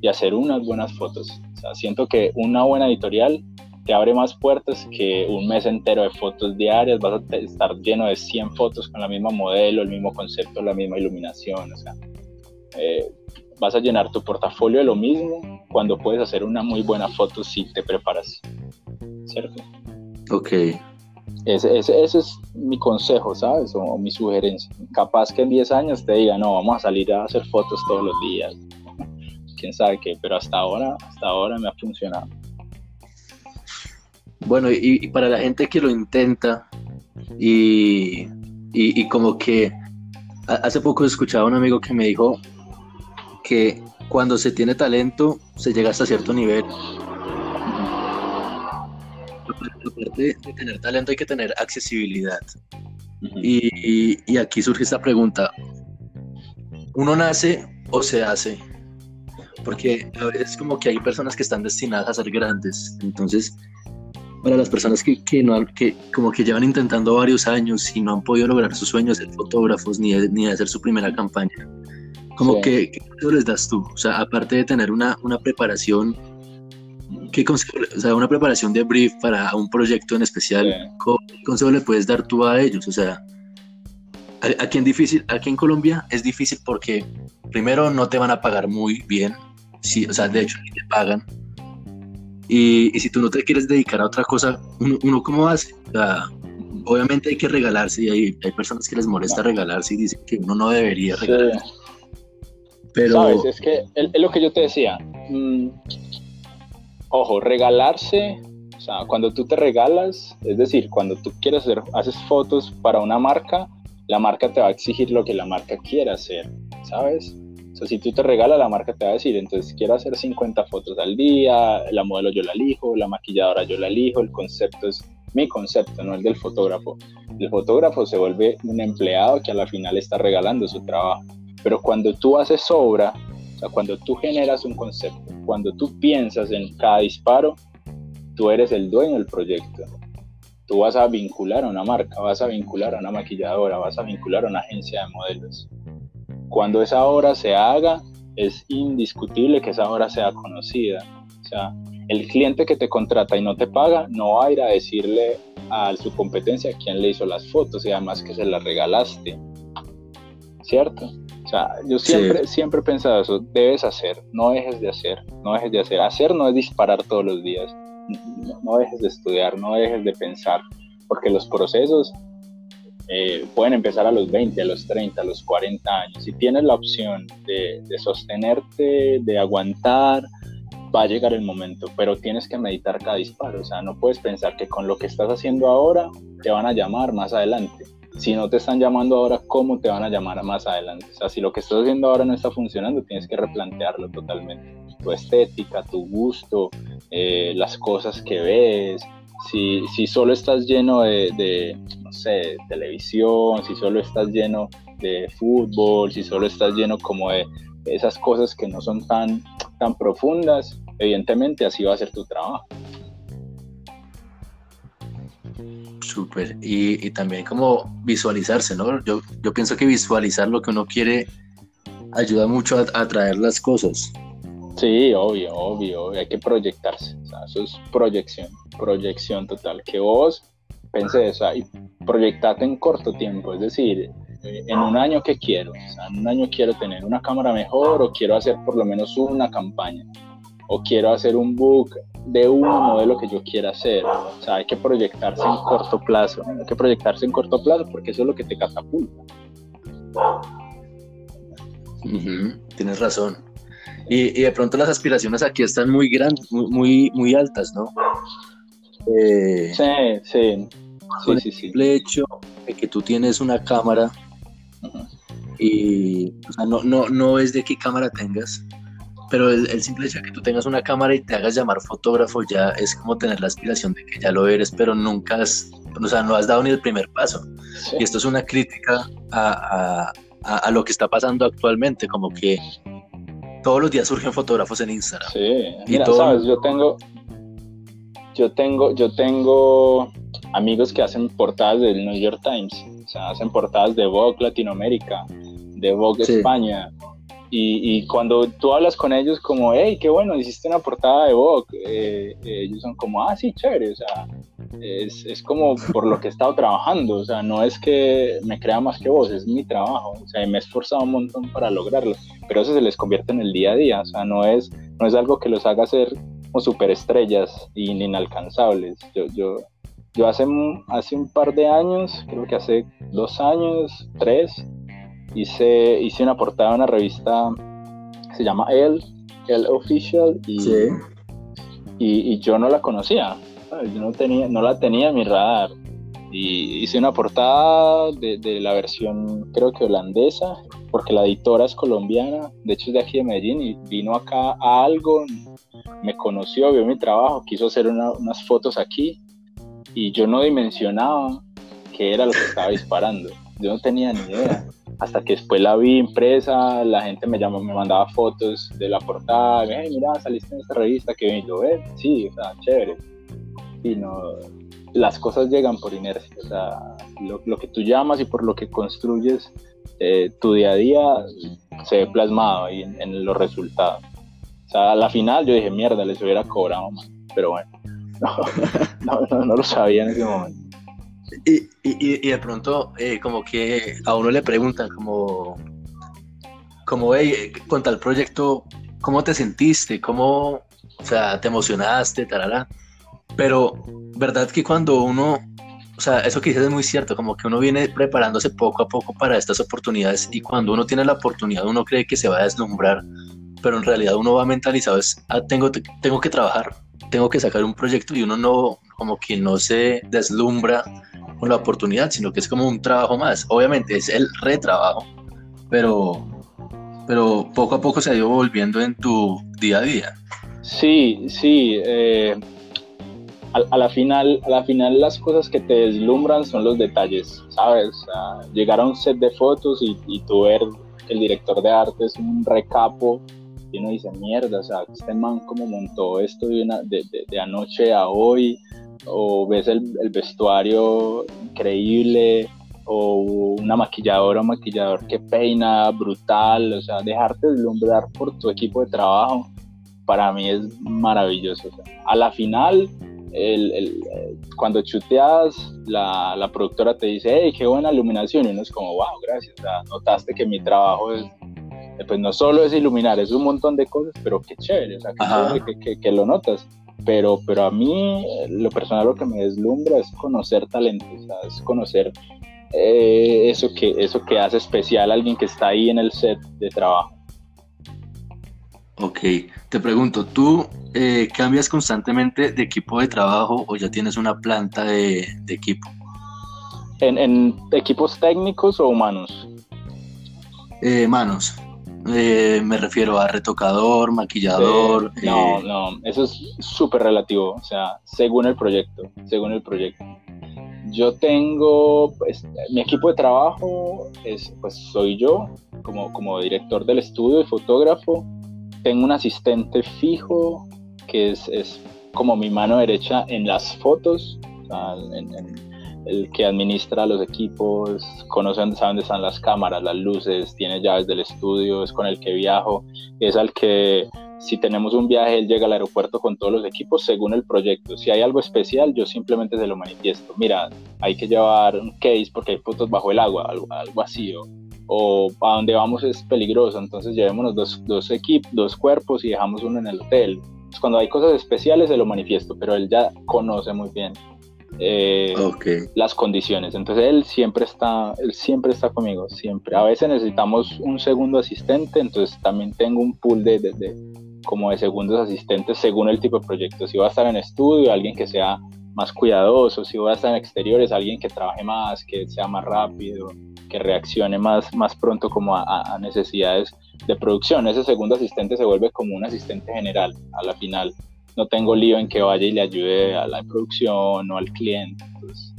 y hacer unas buenas fotos. O sea, siento que una buena editorial te abre más puertas que un mes entero de fotos diarias, vas a estar lleno de 100 fotos con la misma modelo, el mismo concepto, la misma iluminación, o sea, eh, vas a llenar tu portafolio de lo mismo cuando puedes hacer una muy buena foto si te preparas. ¿cierto? Ok. Ese, ese, es mi consejo, ¿sabes? O, mi sugerencia. Capaz que en 10 años te diga, no, vamos a salir a hacer fotos todos los días. Quién sabe qué, pero hasta ahora, hasta ahora me ha funcionado. Bueno, y, para la gente que lo intenta y, y, y como que hace poco escuchaba a un amigo que me dijo que cuando se tiene talento se llega hasta cierto nivel aparte de tener talento hay que tener accesibilidad. y, aquí surge esta pregunta. ¿Uno nace o se hace? Porque a veces como que hay personas que están destinadas a ser grandes. Entonces, para las personas que, que, no, que como que llevan intentando varios años y no han podido lograr sus sueños, ser fotógrafos ni, ni hacer su primera campaña, como que, ¿qué les das tú? O sea, aparte de tener una, una preparación ¿qué consejo, o sea, una preparación de brief para un proyecto en especial, ¿qué consejo le puedes dar tú a ellos? O sea, aquí en, difícil, aquí en Colombia es difícil porque primero no te van a pagar muy bien, sí, o sea, de hecho ni te pagan. Y, y si tú no te quieres dedicar a otra cosa, uno, cómo hace? O sea, obviamente hay que regalarse y hay, hay, personas que les molesta regalarse y dicen que uno no debería regalarse. Sabes, es que es lo que yo te decía. Mm, ojo, regalarse, o sea, cuando tú te regalas, es decir, cuando tú quieres hacer, haces fotos para una marca, la marca te va a exigir lo que la marca quiera hacer, ¿sabes? O sea, si tú te regalas, la marca te va a decir, entonces quiero hacer 50 fotos al día, la modelo yo la elijo, la maquilladora yo la elijo, el concepto es mi concepto, no el del fotógrafo. El fotógrafo se vuelve un empleado que a la final está regalando su trabajo. Pero cuando tú haces obra, o sea, cuando tú generas un concepto, cuando tú piensas en cada disparo, tú eres el dueño del proyecto. Tú vas a vincular a una marca, vas a vincular a una maquilladora, vas a vincular a una agencia de modelos. Cuando esa obra se haga, es indiscutible que esa obra sea conocida. O sea, el cliente que te contrata y no te paga, no va a ir a decirle a su competencia quién le hizo las fotos y además que se las regalaste. ¿Cierto? O sea, yo siempre, siempre he pensado eso, debes hacer, no dejes de hacer, no dejes de hacer. Hacer no es disparar todos los días, no, dejes de estudiar, no dejes de pensar, porque los procesos eh, pueden empezar a los 20, a los 30, a los 40 años. Si tienes la opción de, de sostenerte, de aguantar, va a llegar el momento, pero tienes que meditar cada disparo. O sea, no puedes pensar que con lo que estás haciendo ahora te van a llamar más adelante si no te están llamando ahora, ¿cómo te van a llamar más adelante? O sea, si lo que estás haciendo ahora no está funcionando, tienes que replantearlo totalmente. Tu estética, tu gusto, eh, las cosas que ves, si, si solo estás lleno de, no sé, televisión, si solo estás lleno de fútbol, si solo estás lleno como de esas cosas que no son tan, tan profundas, evidentemente así va a ser tu trabajo. Súper. Y, también como visualizarse, ¿no? Yo, yo pienso que visualizar lo que uno quiere ayuda mucho a atraer las cosas. Sí, obvio, obvio, hay que proyectarse. O sea, eso es proyección, proyección total. Que vos pensé eso, y proyectate en corto tiempo, es decir, eh, en un año que quiero, sea, en un año quiero tener una cámara mejor o quiero hacer por lo menos una campaña o quiero hacer un book de un modelo que yo quiera hacer. O sea, hay que proyectarse en corto plazo. Hay que proyectarse en corto plazo porque eso es lo que te catapulta. Tienes razón. Y, de pronto las aspiraciones aquí están muy grandes, muy, muy, altas, ¿no? Eh, sí, sí. Sí, sí, hecho de que tú tienes una cámara y o sea, no, no, no es de qué cámara tengas, pero el, simple hecho de que tú tengas una cámara y te hagas llamar fotógrafo ya es como tener la aspiración de que ya lo eres, pero nunca has, o sea, no has dado ni el primer paso. Y esto es una crítica a, a, a, lo que está pasando actualmente, como que todos los días surgen fotógrafos en Instagram. Sí, mira, sabes, yo tengo, yo tengo, yo tengo amigos que hacen portadas del New York Times, o sea, hacen portadas de Vogue Latinoamérica, de Vogue España, y, cuando tú hablas con ellos como, hey, qué bueno, hiciste una portada de Vogue, eh, eh, ellos son como, ah, sí, chévere, o sea, es, es, como por lo que he estado trabajando, o sea, no es que me crea más que vos, es mi trabajo, o sea, me he esforzado un montón para lograrlo, pero eso se les convierte en el día a día, o sea, no es, no es algo que los haga ser como superestrellas y inalcanzables. Yo, yo, yo hace, hace un par de años, creo que hace dos años, tres, hice, hice una portada de una revista se llama El, El Official, y, y, yo no la conocía, yo no, tenía, no la tenía en mi radar. Y hice una portada de, la versión, creo que holandesa, porque la editora es colombiana, de hecho es de aquí de Medellín, y vino acá a algo, me conoció, vio mi trabajo, quiso hacer unas fotos aquí, y yo no dimensionaba qué era lo que estaba disparando. Yo no tenía ni idea hasta que después la vi impresa, la gente me llamó, me mandaba fotos de la portada, hey, mira, saliste en esta revista, que lo ves, sí, o sea, chévere. Y no, las cosas llegan por inercia, o sea, lo, que tú llamas y por lo que construyes eh, tu día a día se ve plasmado ahí en, los resultados. O sea, a la final yo dije, mierda, les hubiera cobrado más, pero bueno, no, no lo sabía en ese momento. Y, y, de pronto, eh, como que a uno le preguntan, como, como, hey, con tal proyecto, ¿cómo te sentiste? ¿Cómo, o sea, te emocionaste? Tarara? Pero, ¿verdad que cuando uno, o sea, eso que dices es muy cierto, como que uno viene preparándose poco a poco para estas oportunidades y cuando uno tiene la oportunidad, uno cree que se va a deslumbrar, pero en realidad uno va mentalizado, es, ah, tengo, tengo que trabajar, tengo que sacar un proyecto y uno no, como que no se deslumbra con la oportunidad, sino que es como un trabajo más. Obviamente es el retrabajo, pero, pero poco a poco se ha ido volviendo en tu día a día. Sí, sí. Eh, a, la final, a la final las cosas que te deslumbran son los detalles, ¿sabes? llegar a un set de fotos y, y tú ver que el director de arte es un recapo y uno dice, mierda, o sea, este man como montó esto de, una, de, de anoche a hoy, o ves el, vestuario increíble, o una maquilladora o maquillador que peina brutal, o sea, dejarte deslumbrar por tu equipo de trabajo, para mí es maravilloso. a la final, el, cuando chuteas, la, la, productora te dice, hey, qué buena iluminación, y uno es como, wow, gracias, notaste que mi trabajo es, pues no solo es iluminar, es un montón de cosas, pero qué chévere, o sea, que, que, lo notas. Pero, pero a mí, lo personal, lo que me deslumbra es conocer talentos, es conocer eh, eso, que, eso que hace especial a alguien que está ahí en el set de trabajo. Ok, te pregunto, ¿tú eh, cambias constantemente de equipo de trabajo o ya tienes una planta de, equipo? ¿En, equipos técnicos o humanos? Eh, manos. Eh, me refiero a retocador, maquillador. no, no, eso es súper relativo, o sea, según el proyecto, según el proyecto. Yo tengo, pues, mi equipo de trabajo es, pues, soy yo, como, como director del estudio y fotógrafo, tengo un asistente fijo que es, es como mi mano derecha en las fotos, el que administra los equipos, conoce dónde, sabe dónde están las cámaras, las luces, tiene llaves del estudio, es con el que viajo, es al que si tenemos un viaje, él llega al aeropuerto con todos los equipos según el proyecto. Si hay algo especial, yo simplemente se lo manifiesto. Mira, hay que llevar un case porque hay fotos bajo el agua, algo, algo así. O, o a donde vamos es peligroso, entonces llevémonos dos, dos equipos, dos cuerpos y dejamos uno en el hotel. Pues cuando hay cosas especiales se lo manifiesto, pero él ya conoce muy bien eh, las condiciones. Entonces él siempre está, él siempre está conmigo, siempre. A veces necesitamos un segundo asistente, entonces también tengo un pool de, de, de como de segundos asistentes según el tipo de proyecto. Si va a estar en estudio, alguien que sea más cuidadoso, si va a estar en exteriores, alguien que trabaje más, que sea más rápido, que reaccione más, más pronto como a, necesidades de producción. Ese segundo asistente se vuelve como un asistente general a la final. No tengo lío en que vaya y le ayude a la producción o al cliente.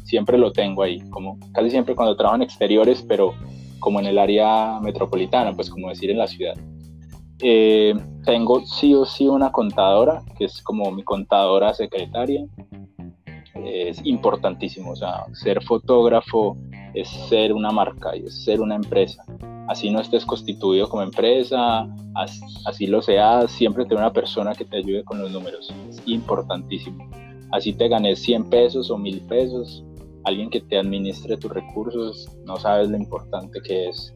siempre lo tengo ahí, como casi siempre cuando trabajo en exteriores, pero como en el área metropolitana, pues como decir en la ciudad. Eh, tengo sí o sí una contadora, que es como mi contadora secretaria. Es importantísimo, o sea, ser fotógrafo es ser una marca y es ser una empresa. Así no estés constituido como empresa, así lo seas, siempre tener una persona que te ayude con los números. Es importantísimo. Así te ganes 100 pesos o 1000 pesos, alguien que te administre tus recursos, no sabes lo importante que es.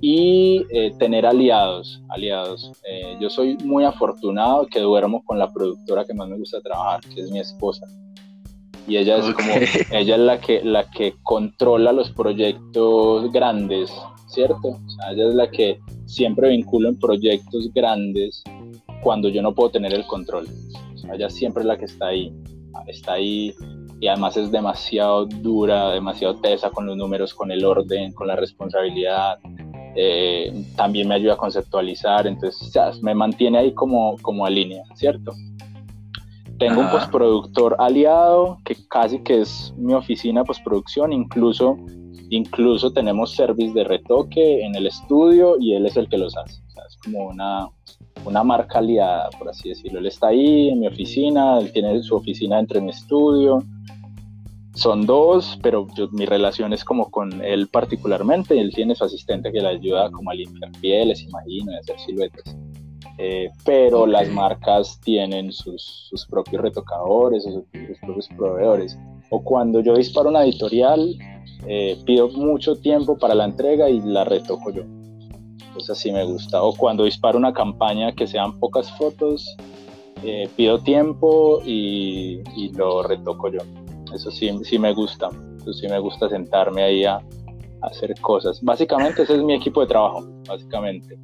Y eh, tener aliados, aliados. Eh, yo soy muy afortunado que duermo con la productora que más me gusta trabajar, que es mi esposa y ella es como ella es la que la que controla los proyectos grandes cierto ella es la que siempre vincula en proyectos grandes cuando yo no puedo tener el control. Ella siempre es la que está ahí está ahí y además es demasiado dura demasiado tesa con los números con el orden con la responsabilidad. Eh, también me ayuda a conceptualizar entonces me mantiene ahí como como a línea cierto tengo un postproductor aliado que casi que es mi oficina postproducción, incluso, incluso tenemos service de retoque en el estudio y él es el que los hace. es como una, una marca aliada, por así decirlo. Él está ahí en mi oficina, él tiene su oficina entre mi estudio. Son dos, pero mi relación es como con él particularmente. Él tiene su asistente que le ayuda como a limpiar pieles, imagino, a hacer siluetas. Eh, pero las marcas tienen sus, sus propios retocadores, sus, sus, propios proveedores. O cuando yo disparo una editorial, eh, pido mucho tiempo para la entrega y la retoco yo. Pues así me gusta. O cuando disparo una campaña que sean pocas fotos, eh, pido tiempo y, y, lo retoco yo. Eso sí, sí me gusta. Eso sí me gusta sentarme ahí a, a hacer cosas. Básicamente ese es mi equipo de trabajo, básicamente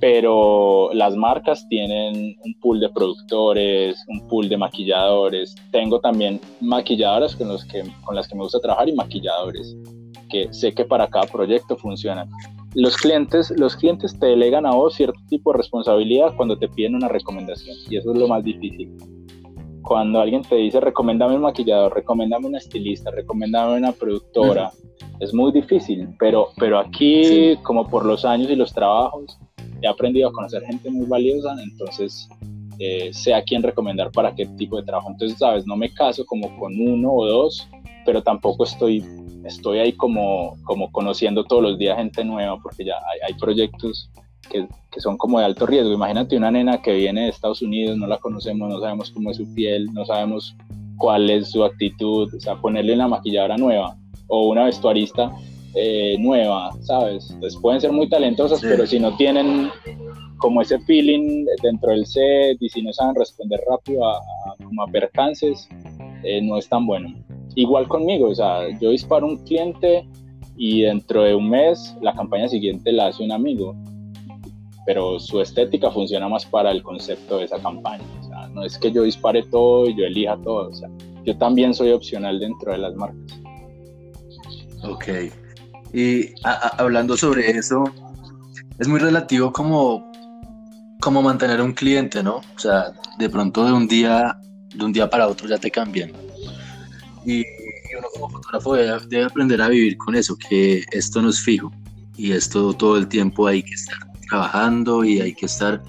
pero las marcas tienen un pool de productores, un pool de maquilladores. Tengo también maquilladoras con, los que, con las que me gusta trabajar y maquilladores, que sé que para cada proyecto funcionan. Los clientes, los clientes te delegan a vos cierto tipo de responsabilidad cuando te piden una recomendación y eso es lo más difícil. Cuando alguien te dice, recomendame un maquillador, recomendame una estilista, recomendame una productora, es muy difícil, pero, pero aquí, como por los años y los trabajos, he aprendido a conocer gente muy valiosa, entonces eh, sé a quién recomendar para qué tipo de trabajo. Entonces, sabes, no me caso como con uno o dos, pero tampoco estoy, estoy ahí como, como conociendo todos los días gente nueva, porque ya hay, hay proyectos que, que son como de alto riesgo. Imagínate una nena que viene de Estados Unidos, no la conocemos, no sabemos cómo es su piel, no sabemos cuál es su actitud, o sea, ponerle una maquilladora nueva o una vestuarista eh, nueva, ¿sabes? Pueden ser muy talentosas, pero si no tienen como ese feeling dentro del set y si no saben responder rápido a, como a percances, eh, no es tan bueno. Igual conmigo, o sea, yo disparo un cliente y dentro de un mes la campaña siguiente la hace un amigo, pero su estética funciona más para el concepto de esa campaña. O sea, no es que yo dispare todo y yo elija todo, o sea, yo también soy opcional dentro de las marcas. Ok. Y hablando sobre eso, es muy relativo como, como mantener un cliente, ¿no? O sea, de pronto de un día, de un día para otro ya te cambian. Y uno como fotógrafo debe, aprender a vivir con eso, que esto no es fijo y esto todo el tiempo hay que estar trabajando y hay que estar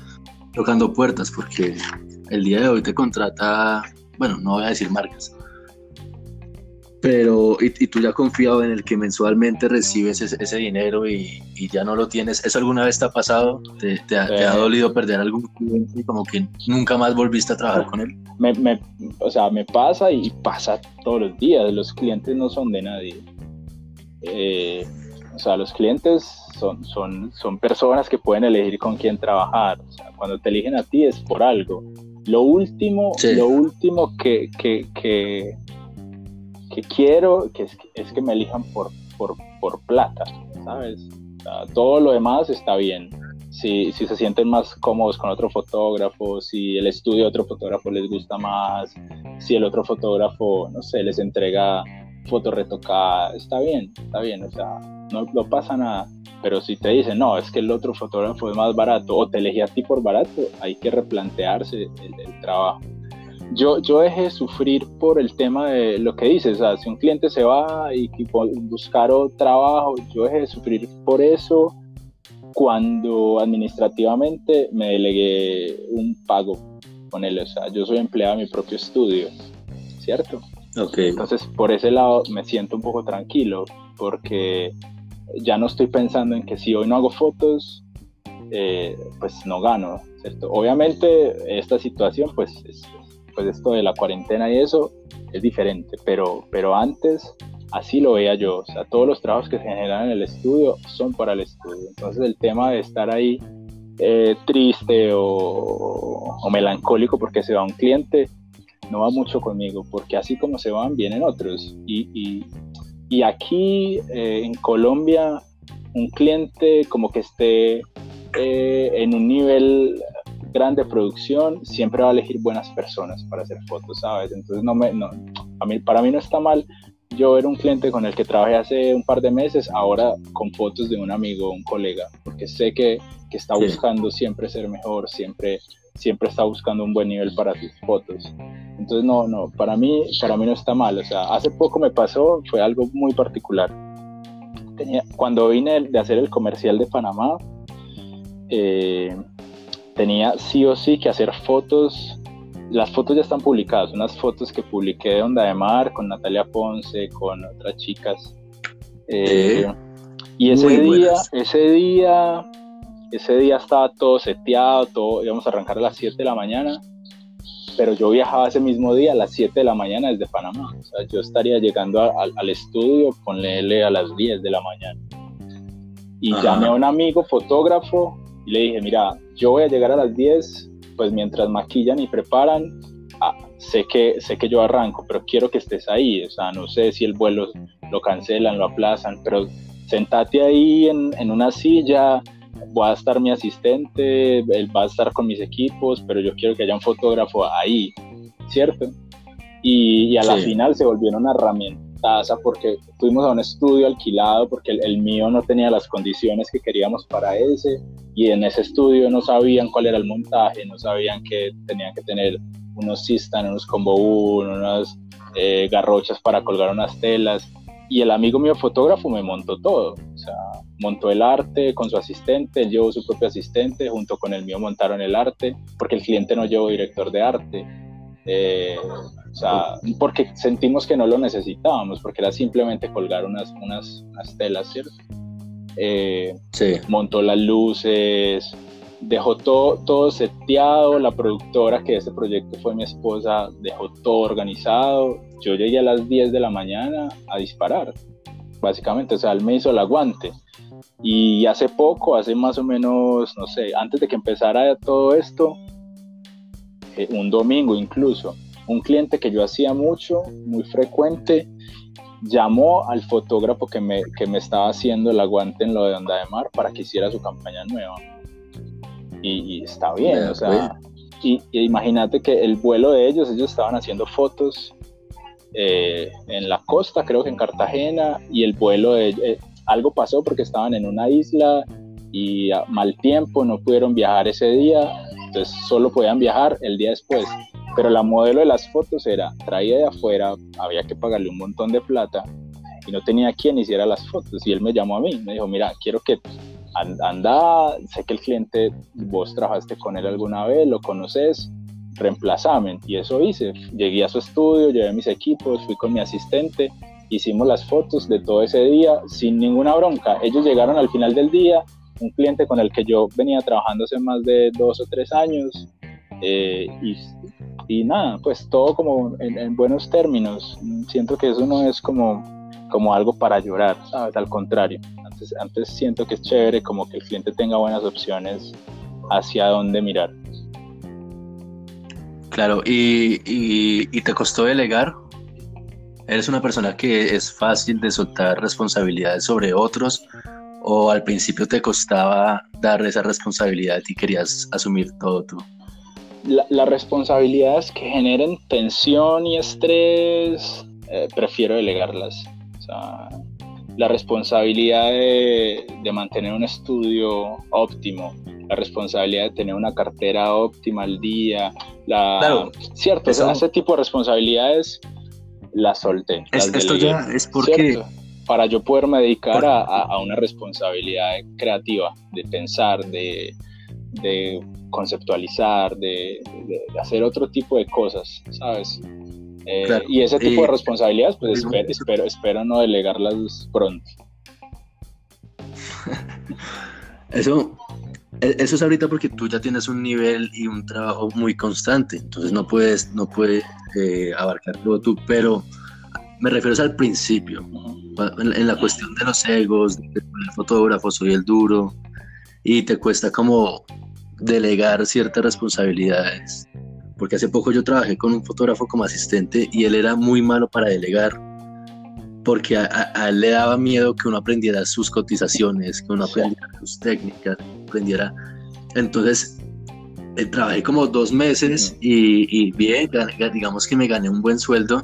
tocando puertas porque el día de hoy te contrata, bueno, no voy a decir marcas, pero y, tú ya confiado en el que mensualmente recibes ese, dinero y, ya no lo tienes. ¿Eso alguna vez te ha pasado? ¿Te, ha, eh. dolido perder algún cliente como que nunca más volviste a trabajar con él? Me, o sea, me pasa y pasa todos los días. Los clientes no son de nadie. Eh, o sea, los clientes son, son, son personas que pueden elegir con quién trabajar. O sea, cuando te eligen a ti es por algo. Lo último, lo último que, que, que que quiero que es, que me elijan por, por, por plata, ¿sabes? todo lo demás está bien. Si, si, se sienten más cómodos con otro fotógrafo, si el estudio de otro fotógrafo les gusta más, si el otro fotógrafo, no sé, les entrega foto retocada, está bien, está bien, o sea, no, no pasa nada. Pero si te dicen, no, es que el otro fotógrafo es más barato o te elegí a ti por barato, hay que replantearse el, el trabajo yo, yo dejé de sufrir por el tema de lo que dices, o sea, si un cliente se va y, buscar otro trabajo, yo dejé de sufrir por eso cuando administrativamente me delegué un pago con él, o sea, yo soy empleado de mi propio estudio, ¿cierto? Okay. Entonces, por ese lado me siento un poco tranquilo, porque ya no estoy pensando en que si hoy no hago fotos, eh, pues no gano, ¿cierto? Obviamente esta situación pues es, pues esto de la cuarentena y eso es diferente, pero, pero antes así lo veía yo, o sea, todos los trabajos que se generan en el estudio son para el estudio, entonces el tema de estar ahí eh, triste o, melancólico porque se va un cliente no va mucho conmigo, porque así como se van, vienen otros. Y, y, aquí eh, en Colombia, un cliente como que esté eh, en un nivel grande producción, siempre va a elegir buenas personas para hacer fotos, ¿sabes? Entonces, no me, no, a mí, para mí no está mal yo ver un cliente con el que trabajé hace un par de meses, ahora con fotos de un amigo, un colega, porque sé que, que está buscando siempre ser mejor, siempre, siempre está buscando un buen nivel para sus fotos. Entonces, no, no, para mí, para mí no está mal. O sea, hace poco me pasó, fue algo muy particular. Tenía, cuando vine de hacer el comercial de Panamá, eh, tenía sí o sí que hacer fotos. Las fotos ya están publicadas, unas fotos que publiqué de Onda de Mar con Natalia Ponce, con otras chicas. Eh, y ese día, ese día, ese día estaba todo seteado, todo, íbamos a arrancar a las 7 de la mañana, pero yo viajaba ese mismo día a las 7 de la mañana desde Panamá. O sea, yo estaría llegando al estudio, con Lele a las 10 de la mañana. Y llamé a un amigo fotógrafo y le dije, mira, yo voy a llegar a las 10, pues mientras maquillan y preparan, ah, sé, que, sé que yo arranco, pero quiero que estés ahí, o sea, no sé si el vuelo lo cancelan, lo aplazan, pero sentate ahí en, en una silla, voy a estar mi asistente, él va a estar con mis equipos, pero yo quiero que haya un fotógrafo ahí, ¿cierto? Y, a la final se volvió una herramienta porque fuimos a un estudio alquilado porque el, mío no tenía las condiciones que queríamos para ese. Y en ese estudio no sabían cuál era el montaje, no sabían que tenían que tener unos sistan, unos combo 1, unas eh, garrochas para colgar unas telas. Y el amigo mío fotógrafo me montó todo, o sea, montó el arte con su asistente, él llevó su propio asistente, junto con el mío montaron el arte, porque el cliente no llevó director de arte. Eh, o sea, porque sentimos que no lo necesitábamos, porque era simplemente colgar unas, unas, telas, ¿cierto? Eh, sí. Montó las luces, dejó todo, todo seteado, la productora que ese proyecto fue mi esposa dejó todo organizado, yo llegué a las 10 de la mañana a disparar, básicamente, o sea, él me hizo el aguante. Y hace poco, hace más o menos, no sé, antes de que empezara todo esto, eh, un domingo incluso, un cliente que yo hacía mucho, muy frecuente, llamó al fotógrafo que me, que me estaba haciendo el aguante en lo de Onda de Mar para que hiciera su campaña nueva. Y, está bien, o sea, y, imagínate que el vuelo de ellos, ellos estaban haciendo fotos eh, en la costa, creo que en Cartagena, y el vuelo de eh, algo pasó porque estaban en una isla y a mal tiempo no pudieron viajar ese día, entonces solo podían viajar el día después pero la modelo de las fotos era traída de afuera, había que pagarle un montón de plata y no tenía quien hiciera las fotos. Y él me llamó a mí, me dijo, mira, quiero que anda, sé que el cliente, vos trabajaste con él alguna vez, lo conoces, reemplazame. Y eso hice. Llegué a su estudio, llevé mis equipos, fui con mi asistente, hicimos las fotos de todo ese día sin ninguna bronca. Ellos llegaron al final del día, un cliente con el que yo venía trabajando hace más de dos o tres años, eh, y y nada, pues todo como en, buenos términos. Siento que eso no es como, como algo para llorar, ¿sabes? Al contrario, antes, antes siento que es chévere como que el cliente tenga buenas opciones hacia dónde mirar. Claro, ¿y, y, te costó delegar? ¿Eres una persona que es fácil de soltar responsabilidades sobre otros o al principio te costaba dar esa responsabilidad y querías asumir todo tú? Las responsabilidades que generen tensión y estrés, eh, prefiero delegarlas. la responsabilidad de, mantener un estudio óptimo, la responsabilidad de tener una cartera óptima al día, la, cierto, ese tipo de responsabilidades las solté. esto ya es porque... Para yo poderme dedicar a, una responsabilidad creativa, de pensar, de, de conceptualizar, de, hacer otro tipo de cosas, ¿sabes? Eh, y ese tipo de responsabilidades, pues espero, espero, no delegarlas pronto. Eso, e, eso es ahorita porque tú ya tienes un nivel y un trabajo muy constante, entonces no puedes, no puedes eh, abarcar todo tú, pero me refiero al principio, en, la cuestión de los egos, el fotógrafo, soy el duro, y te cuesta como delegar ciertas responsabilidades. Porque hace poco yo trabajé con un fotógrafo como asistente y él era muy malo para delegar. Porque a, él le daba miedo que uno aprendiera sus cotizaciones, que uno aprendiera sus técnicas, aprendiera. Entonces, eh, trabajé como dos meses y, y bien, digamos que me gané un buen sueldo,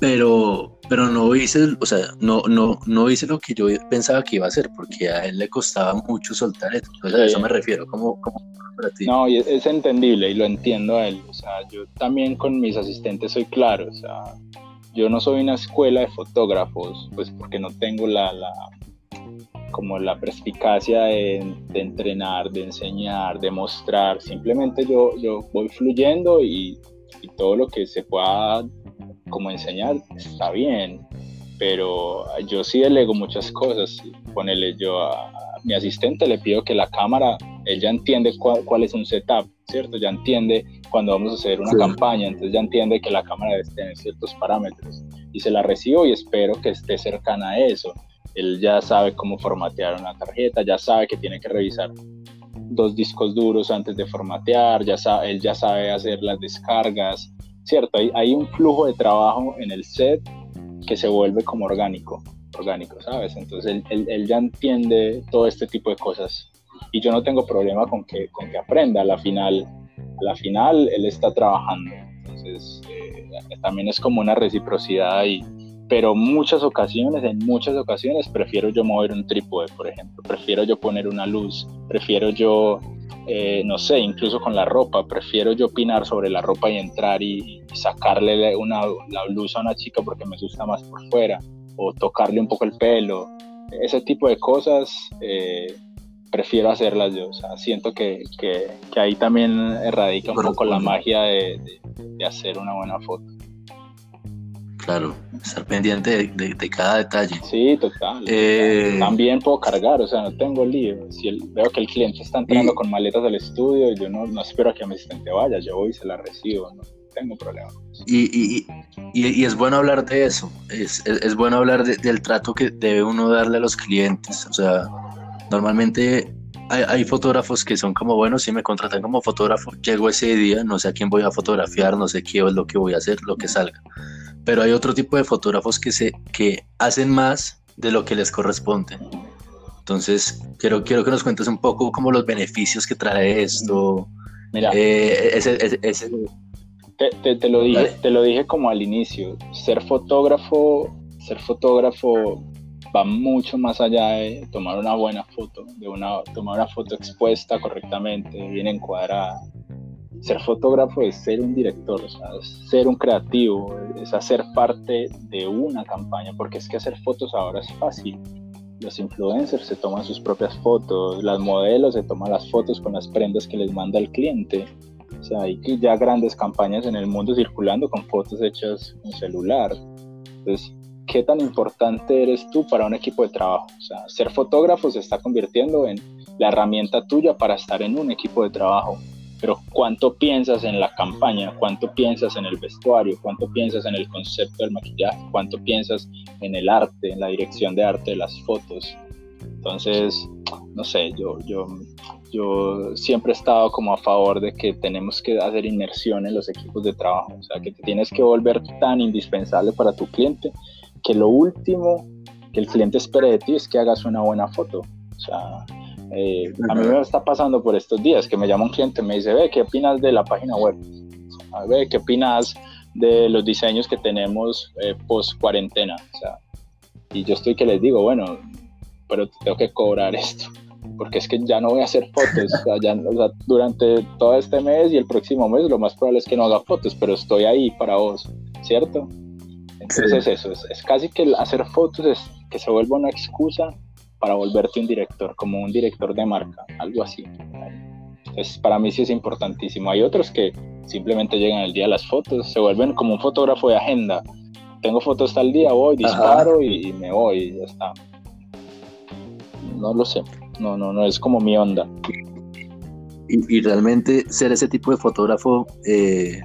pero, pero no hice, o sea, no, no, no hice lo que yo pensaba que iba a hacer, porque a él le costaba mucho soltar eso. a eso me refiero, como, para ti. No, y es entendible y lo entiendo a él. O sea, yo también con mis asistentes soy claro. O sea, yo no soy una escuela de fotógrafos, pues porque no tengo la, la como la perspicacia de, de, entrenar, de enseñar, de mostrar. Simplemente yo, yo voy fluyendo y, y todo lo que se pueda como enseñar está bien, pero yo sí delego muchas cosas. Ponele yo a, mi asistente, le pido que la cámara, él ya entiende cuál, es un setup, ¿cierto? Ya entiende cuando vamos a hacer una campaña, entonces ya entiende que la cámara debe tener ciertos parámetros y se la recibo y espero que esté cercana a eso. Él ya sabe cómo formatear una tarjeta, ya sabe que tiene que revisar dos discos duros antes de formatear, ya sabe, él ya sabe hacer las descargas, cierto, hay, un flujo de trabajo en el set que se vuelve como orgánico, orgánico, ¿sabes? Entonces él, ya entiende todo este tipo de cosas. Y yo no tengo problema con que, con que aprenda, a la final, la final él está trabajando, entonces eh, también es como una reciprocidad ahí, pero muchas ocasiones, en muchas ocasiones prefiero yo mover un trípode, por ejemplo, prefiero yo poner una luz, prefiero yo eh, no sé, incluso con la ropa, prefiero yo opinar sobre la ropa y entrar y, sacarle una, la blusa a una chica porque me gusta más por fuera, o tocarle un poco el pelo, ese tipo de cosas eh, prefiero hacerlas yo, o sea, siento que, que, ahí también radica un poco la magia de, de, hacer una buena foto. Claro, estar pendiente de, cada detalle. Sí, total. Eh, También puedo cargar, o sea, no tengo lío. Si veo que el cliente está entrando con maletas al estudio, yo no, no espero a que mi asistente vaya, yo voy y se la recibo, no tengo problema. Y, y, y, es bueno hablar de eso, es, es, bueno hablar del trato que debe uno darle a los clientes. O sea, normalmente hay, hay, fotógrafos que son como, bueno, si me contratan como fotógrafo, llego ese día, no sé a quién voy a fotografiar, no sé qué es lo que voy a hacer, lo que salga pero hay otro tipo de fotógrafos que, se, que hacen más de lo que les corresponde. Entonces, quiero, quiero que nos cuentes un poco como los beneficios que trae esto. Mira, eh, ese, Te, te, lo dije, te lo dije como al inicio, ser fotógrafo, ser fotógrafo va mucho más allá de tomar una buena foto, de una, tomar una foto expuesta correctamente, bien encuadrada, ser fotógrafo es ser un director, es ser un creativo, es hacer parte de una campaña, porque es que hacer fotos ahora es fácil. Los influencers se toman sus propias fotos, las modelos se toman las fotos con las prendas que les manda el cliente. O sea, hay ya grandes campañas en el mundo circulando con fotos hechas con celular. Entonces, ¿qué tan importante eres tú para un equipo de trabajo? O sea, ser fotógrafo se está convirtiendo en la herramienta tuya para estar en un equipo de trabajo pero ¿cuánto piensas en la campaña? ¿Cuánto piensas en el vestuario? ¿Cuánto piensas en el concepto del maquillaje? ¿Cuánto piensas en el arte, en la dirección de arte de las fotos? Entonces, no sé, yo, yo, yo siempre he estado como a favor de que tenemos que hacer inmersión en los equipos de trabajo, o sea, que te tienes que volver tan indispensable para tu cliente que lo último que el cliente espere de ti es que hagas una buena foto. O sea, eh, a mí me está pasando por estos días que me llama un cliente y me dice, ve, ¿qué opinas de la página web? Ve, ¿qué opinas de los diseños que tenemos eh, post cuarentena? O sea, y yo estoy que les digo, bueno, pero tengo que cobrar esto, porque es que ya no voy a hacer fotos, o sea, ya, durante todo este mes y el próximo mes lo más probable es que no haga fotos, pero estoy ahí para vos, ¿cierto? Entonces eso, es, es, casi que hacer fotos es que se vuelva una excusa para volverte un director, como un director de marca, algo así. Entonces, para mí sí es importantísimo. Hay otros que simplemente llegan el día de las fotos, se vuelven como un fotógrafo de agenda. Tengo fotos tal día, voy, disparo y, me voy y ya está. No lo sé, no, no, no es como mi onda. Y, realmente ser ese tipo de fotógrafo, eh,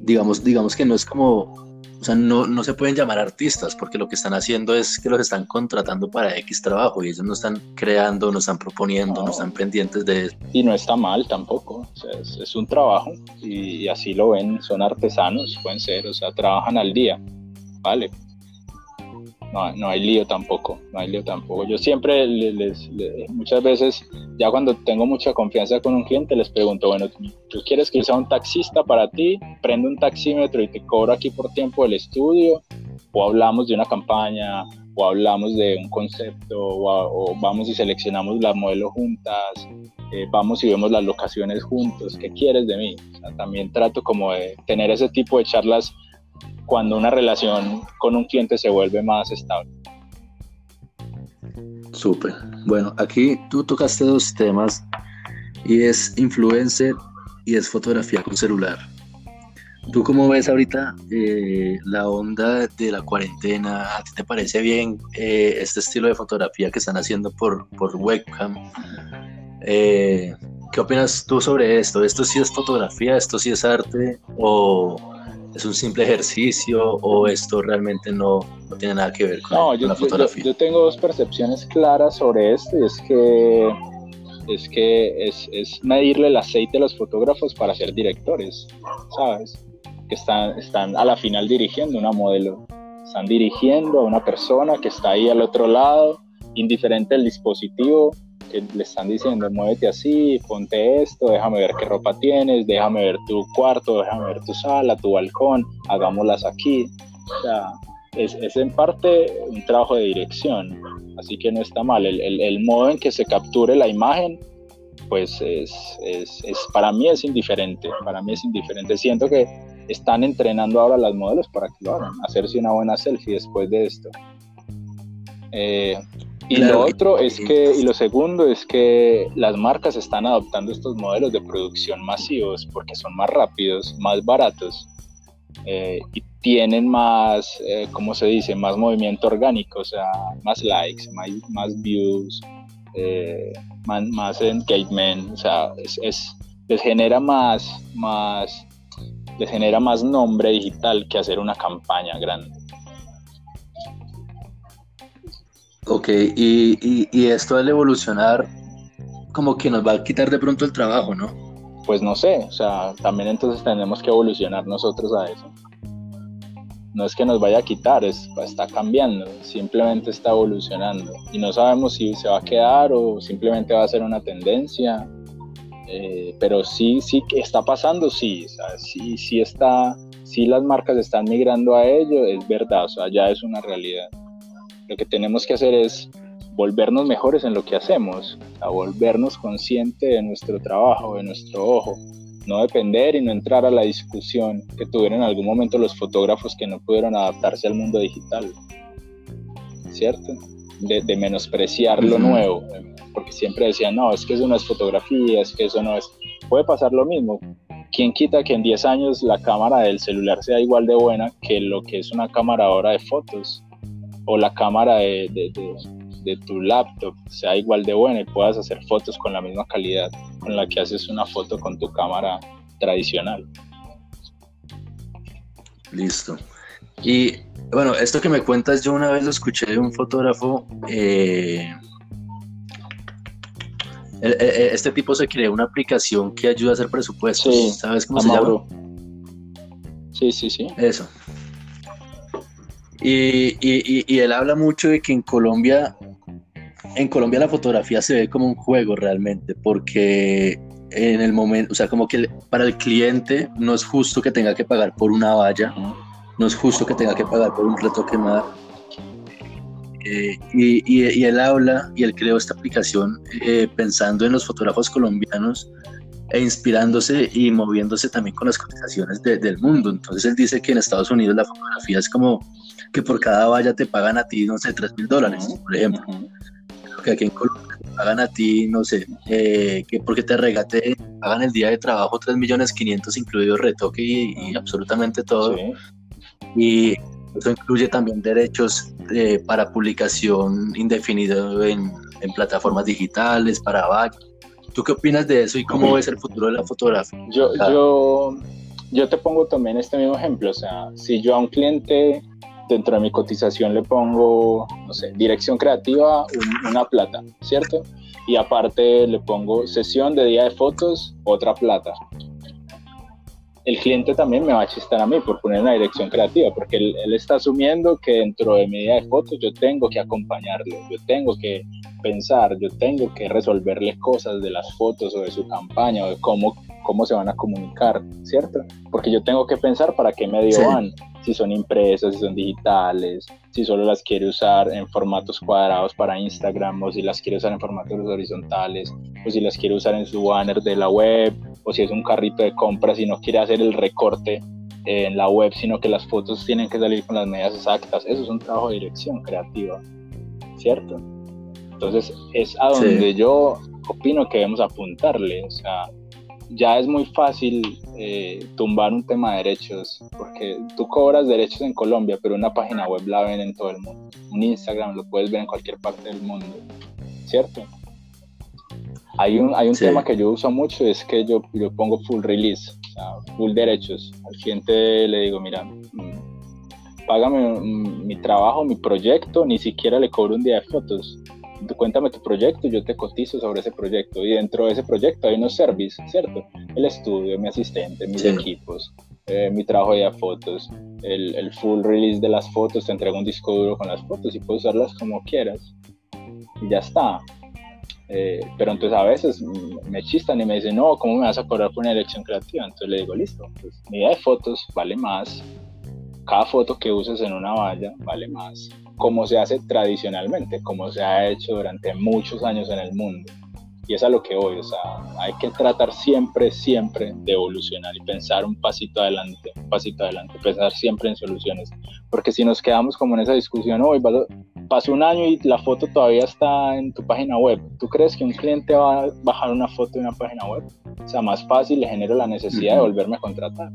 digamos, digamos que no es como o sea, no, no se pueden llamar artistas porque lo que están haciendo es que los están contratando para X trabajo y ellos no están creando, no están proponiendo, no, están pendientes de eso. Y no está mal tampoco, o sea, es, un trabajo y, así lo ven, son artesanos, pueden ser, o sea, trabajan al día, ¿vale? No, no hay lío tampoco, no hay lío tampoco. Yo siempre les, muchas veces, ya cuando tengo mucha confianza con un cliente, les pregunto, bueno, ¿tú quieres que yo sea un taxista para ti? Prendo un taxímetro y te cobro aquí por tiempo del estudio, o hablamos de una campaña, o hablamos de un concepto, o, vamos y seleccionamos la modelo juntas, eh, vamos y vemos las locaciones juntos, ¿qué quieres de mí? también trato como de tener ese tipo de charlas cuando una relación con un cliente se vuelve más estable. Súper. Bueno, aquí tú tocaste dos temas y es influencer y es fotografía con celular. ¿Tú cómo ves ahorita eh, la onda de la cuarentena? ¿A ti te parece bien eh, este estilo de fotografía que están haciendo por, por webcam? Eh, ¿Qué opinas tú sobre esto? ¿Esto sí es fotografía? ¿Esto sí es arte? ¿O, es un simple ejercicio o esto realmente no, no tiene nada que ver con, la fotografía? Yo, yo, tengo dos percepciones claras sobre esto y es que es que es, es, medirle el aceite a los fotógrafos para ser directores, ¿sabes? Que están, están a la final dirigiendo una modelo, están dirigiendo a una persona que está ahí al otro lado, indiferente del dispositivo, le están diciendo, muévete así, ponte esto, déjame ver qué ropa tienes, déjame ver tu cuarto, déjame ver tu sala, tu balcón, hagámoslas aquí. O sea, es, es en parte un trabajo de dirección, así que no está mal. El, el, el modo en que se capture la imagen, pues es, es, es, para mí es indiferente, para mí es indiferente. Siento que están entrenando ahora las modelos para que lo hagan, hacerse una buena selfie después de esto. Eh, y lo otro es que, y lo segundo es que las marcas están adoptando estos modelos de producción masivos porque son más rápidos, más baratos. Eh, y tienen más, eh, ¿cómo se dice? Más movimiento orgánico, o sea, más likes, más, más views, eh, más, engagement, o sea, es, les genera más, más, les genera más nombre digital que hacer una campaña grande. Ok, y, y esto al evolucionar, como que nos va a quitar de pronto el trabajo, ¿no? Pues no sé, o sea, también entonces tenemos que evolucionar nosotros a eso no es que nos vaya a quitar, es, está cambiando, simplemente está evolucionando y no sabemos si se va a quedar o simplemente va a ser una tendencia, eh, pero sí, sí está pasando, sí, sí, sí está, sí las marcas están migrando a ello, es verdad, o sea, ya es una realidad. Lo que tenemos que hacer es volvernos mejores en lo que hacemos, a volvernos conscientes de nuestro trabajo, de nuestro ojo, no depender y no entrar a la discusión que tuvieron en algún momento los fotógrafos que no pudieron adaptarse al mundo digital, ¿cierto? De, menospreciar lo nuevo, porque siempre decían, no, es que eso no es fotografía, es que eso no es... Puede pasar lo mismo. ¿Quién quita que en 10 años la cámara del celular sea igual de buena que lo que es una cámara ahora de fotos? O la cámara de, de tu laptop sea igual de buena y puedas hacer fotos con la misma calidad con la que haces una foto con tu cámara tradicional. Listo. Y bueno, esto que me cuentas, yo una vez lo escuché de un fotógrafo. Eh, este tipo se creó una aplicación que ayuda a hacer presupuestos. ¿Sabes cómo se llama? Sí, sí, sí. Eso. Y, y, él habla mucho de que en Colombia en Colombia la fotografía se ve como un juego realmente, porque en el momento, o sea, como que para el cliente no es justo que tenga que pagar por una valla, no es justo que tenga que pagar por un retoque más. Eh, y, él habla y él creó esta aplicación eh, pensando en los fotógrafos colombianos e inspirándose y moviéndose también con las cotizaciones del mundo. Entonces él dice que en Estados Unidos la fotografía es como que por cada valla te pagan a ti, no sé, 3 mil dólares, por ejemplo que aquí en Colombia te pagan a ti, no sé, eh, que porque te regate, pagan el día de trabajo 3 millones 500 incluido retoque y, absolutamente todo. Y eso incluye también derechos eh, para publicación indefinido en, plataformas digitales, para back. ¿Tú qué opinas de eso y cómo ves el futuro de la fotografía? Yo, yo, yo te pongo también este mismo ejemplo, o sea, si yo a un cliente dentro de mi cotización le pongo, no sé, dirección creativa, una plata, ¿cierto? Y aparte le pongo sesión de día de fotos, otra plata. El cliente también me va a chistar a mí por poner una dirección creativa, porque él, él está asumiendo que dentro de mi día de fotos yo tengo que acompañarlo, yo tengo que pensar, yo tengo que resolverle cosas de las fotos o de su campaña o de cómo, cómo se van a comunicar, ¿cierto? Porque yo tengo que pensar para qué medio van si son impresas, si son digitales, si solo las quiere usar en formatos cuadrados para Instagram o si las quiere usar en formatos horizontales o si las quiere usar en su banner de la web o si es un carrito de compras y no quiere hacer el recorte en la web, sino que las fotos tienen que salir con las medidas exactas. Eso es un trabajo de dirección creativa, ¿cierto? Entonces es a donde yo opino que debemos apuntarle. O sea, ya es muy fácil eh, tumbar un tema de derechos, porque tú cobras derechos en Colombia, pero una página web la ven en todo el mundo. Un Instagram lo puedes ver en cualquier parte del mundo, ¿cierto? Hay un, hay un tema que yo uso mucho, es que yo, yo pongo full release, o sea, full derechos. Al cliente le digo, mira, mm, págame mm, mi trabajo, mi proyecto, ni siquiera le cobro un día de fotos cuéntame tu proyecto, yo te cotizo sobre ese proyecto. Y dentro de ese proyecto hay unos servicios, ¿cierto? El estudio, mi asistente, mis equipos, eh, mi trabajo de fotos, el, el, full release de las fotos, te entrego un disco duro con las fotos y puedes usarlas como quieras. Y ya está. Eh, pero entonces a veces me chistan y me dicen, no, ¿cómo me vas a cobrar por una elección creativa? Entonces le digo, listo, pues mi idea de fotos vale más, cada foto que uses en una valla vale más como se hace tradicionalmente, como se ha hecho durante muchos años en el mundo. Y es a lo que voy, o sea, hay que tratar siempre, siempre de evolucionar y pensar un pasito adelante, un pasito adelante, pensar siempre en soluciones. Porque si nos quedamos como en esa discusión, hoy pasó un año y la foto todavía está en tu página web, ¿tú crees que un cliente va a bajar una foto de una página web? O sea, más fácil le genera la necesidad de volverme a contratar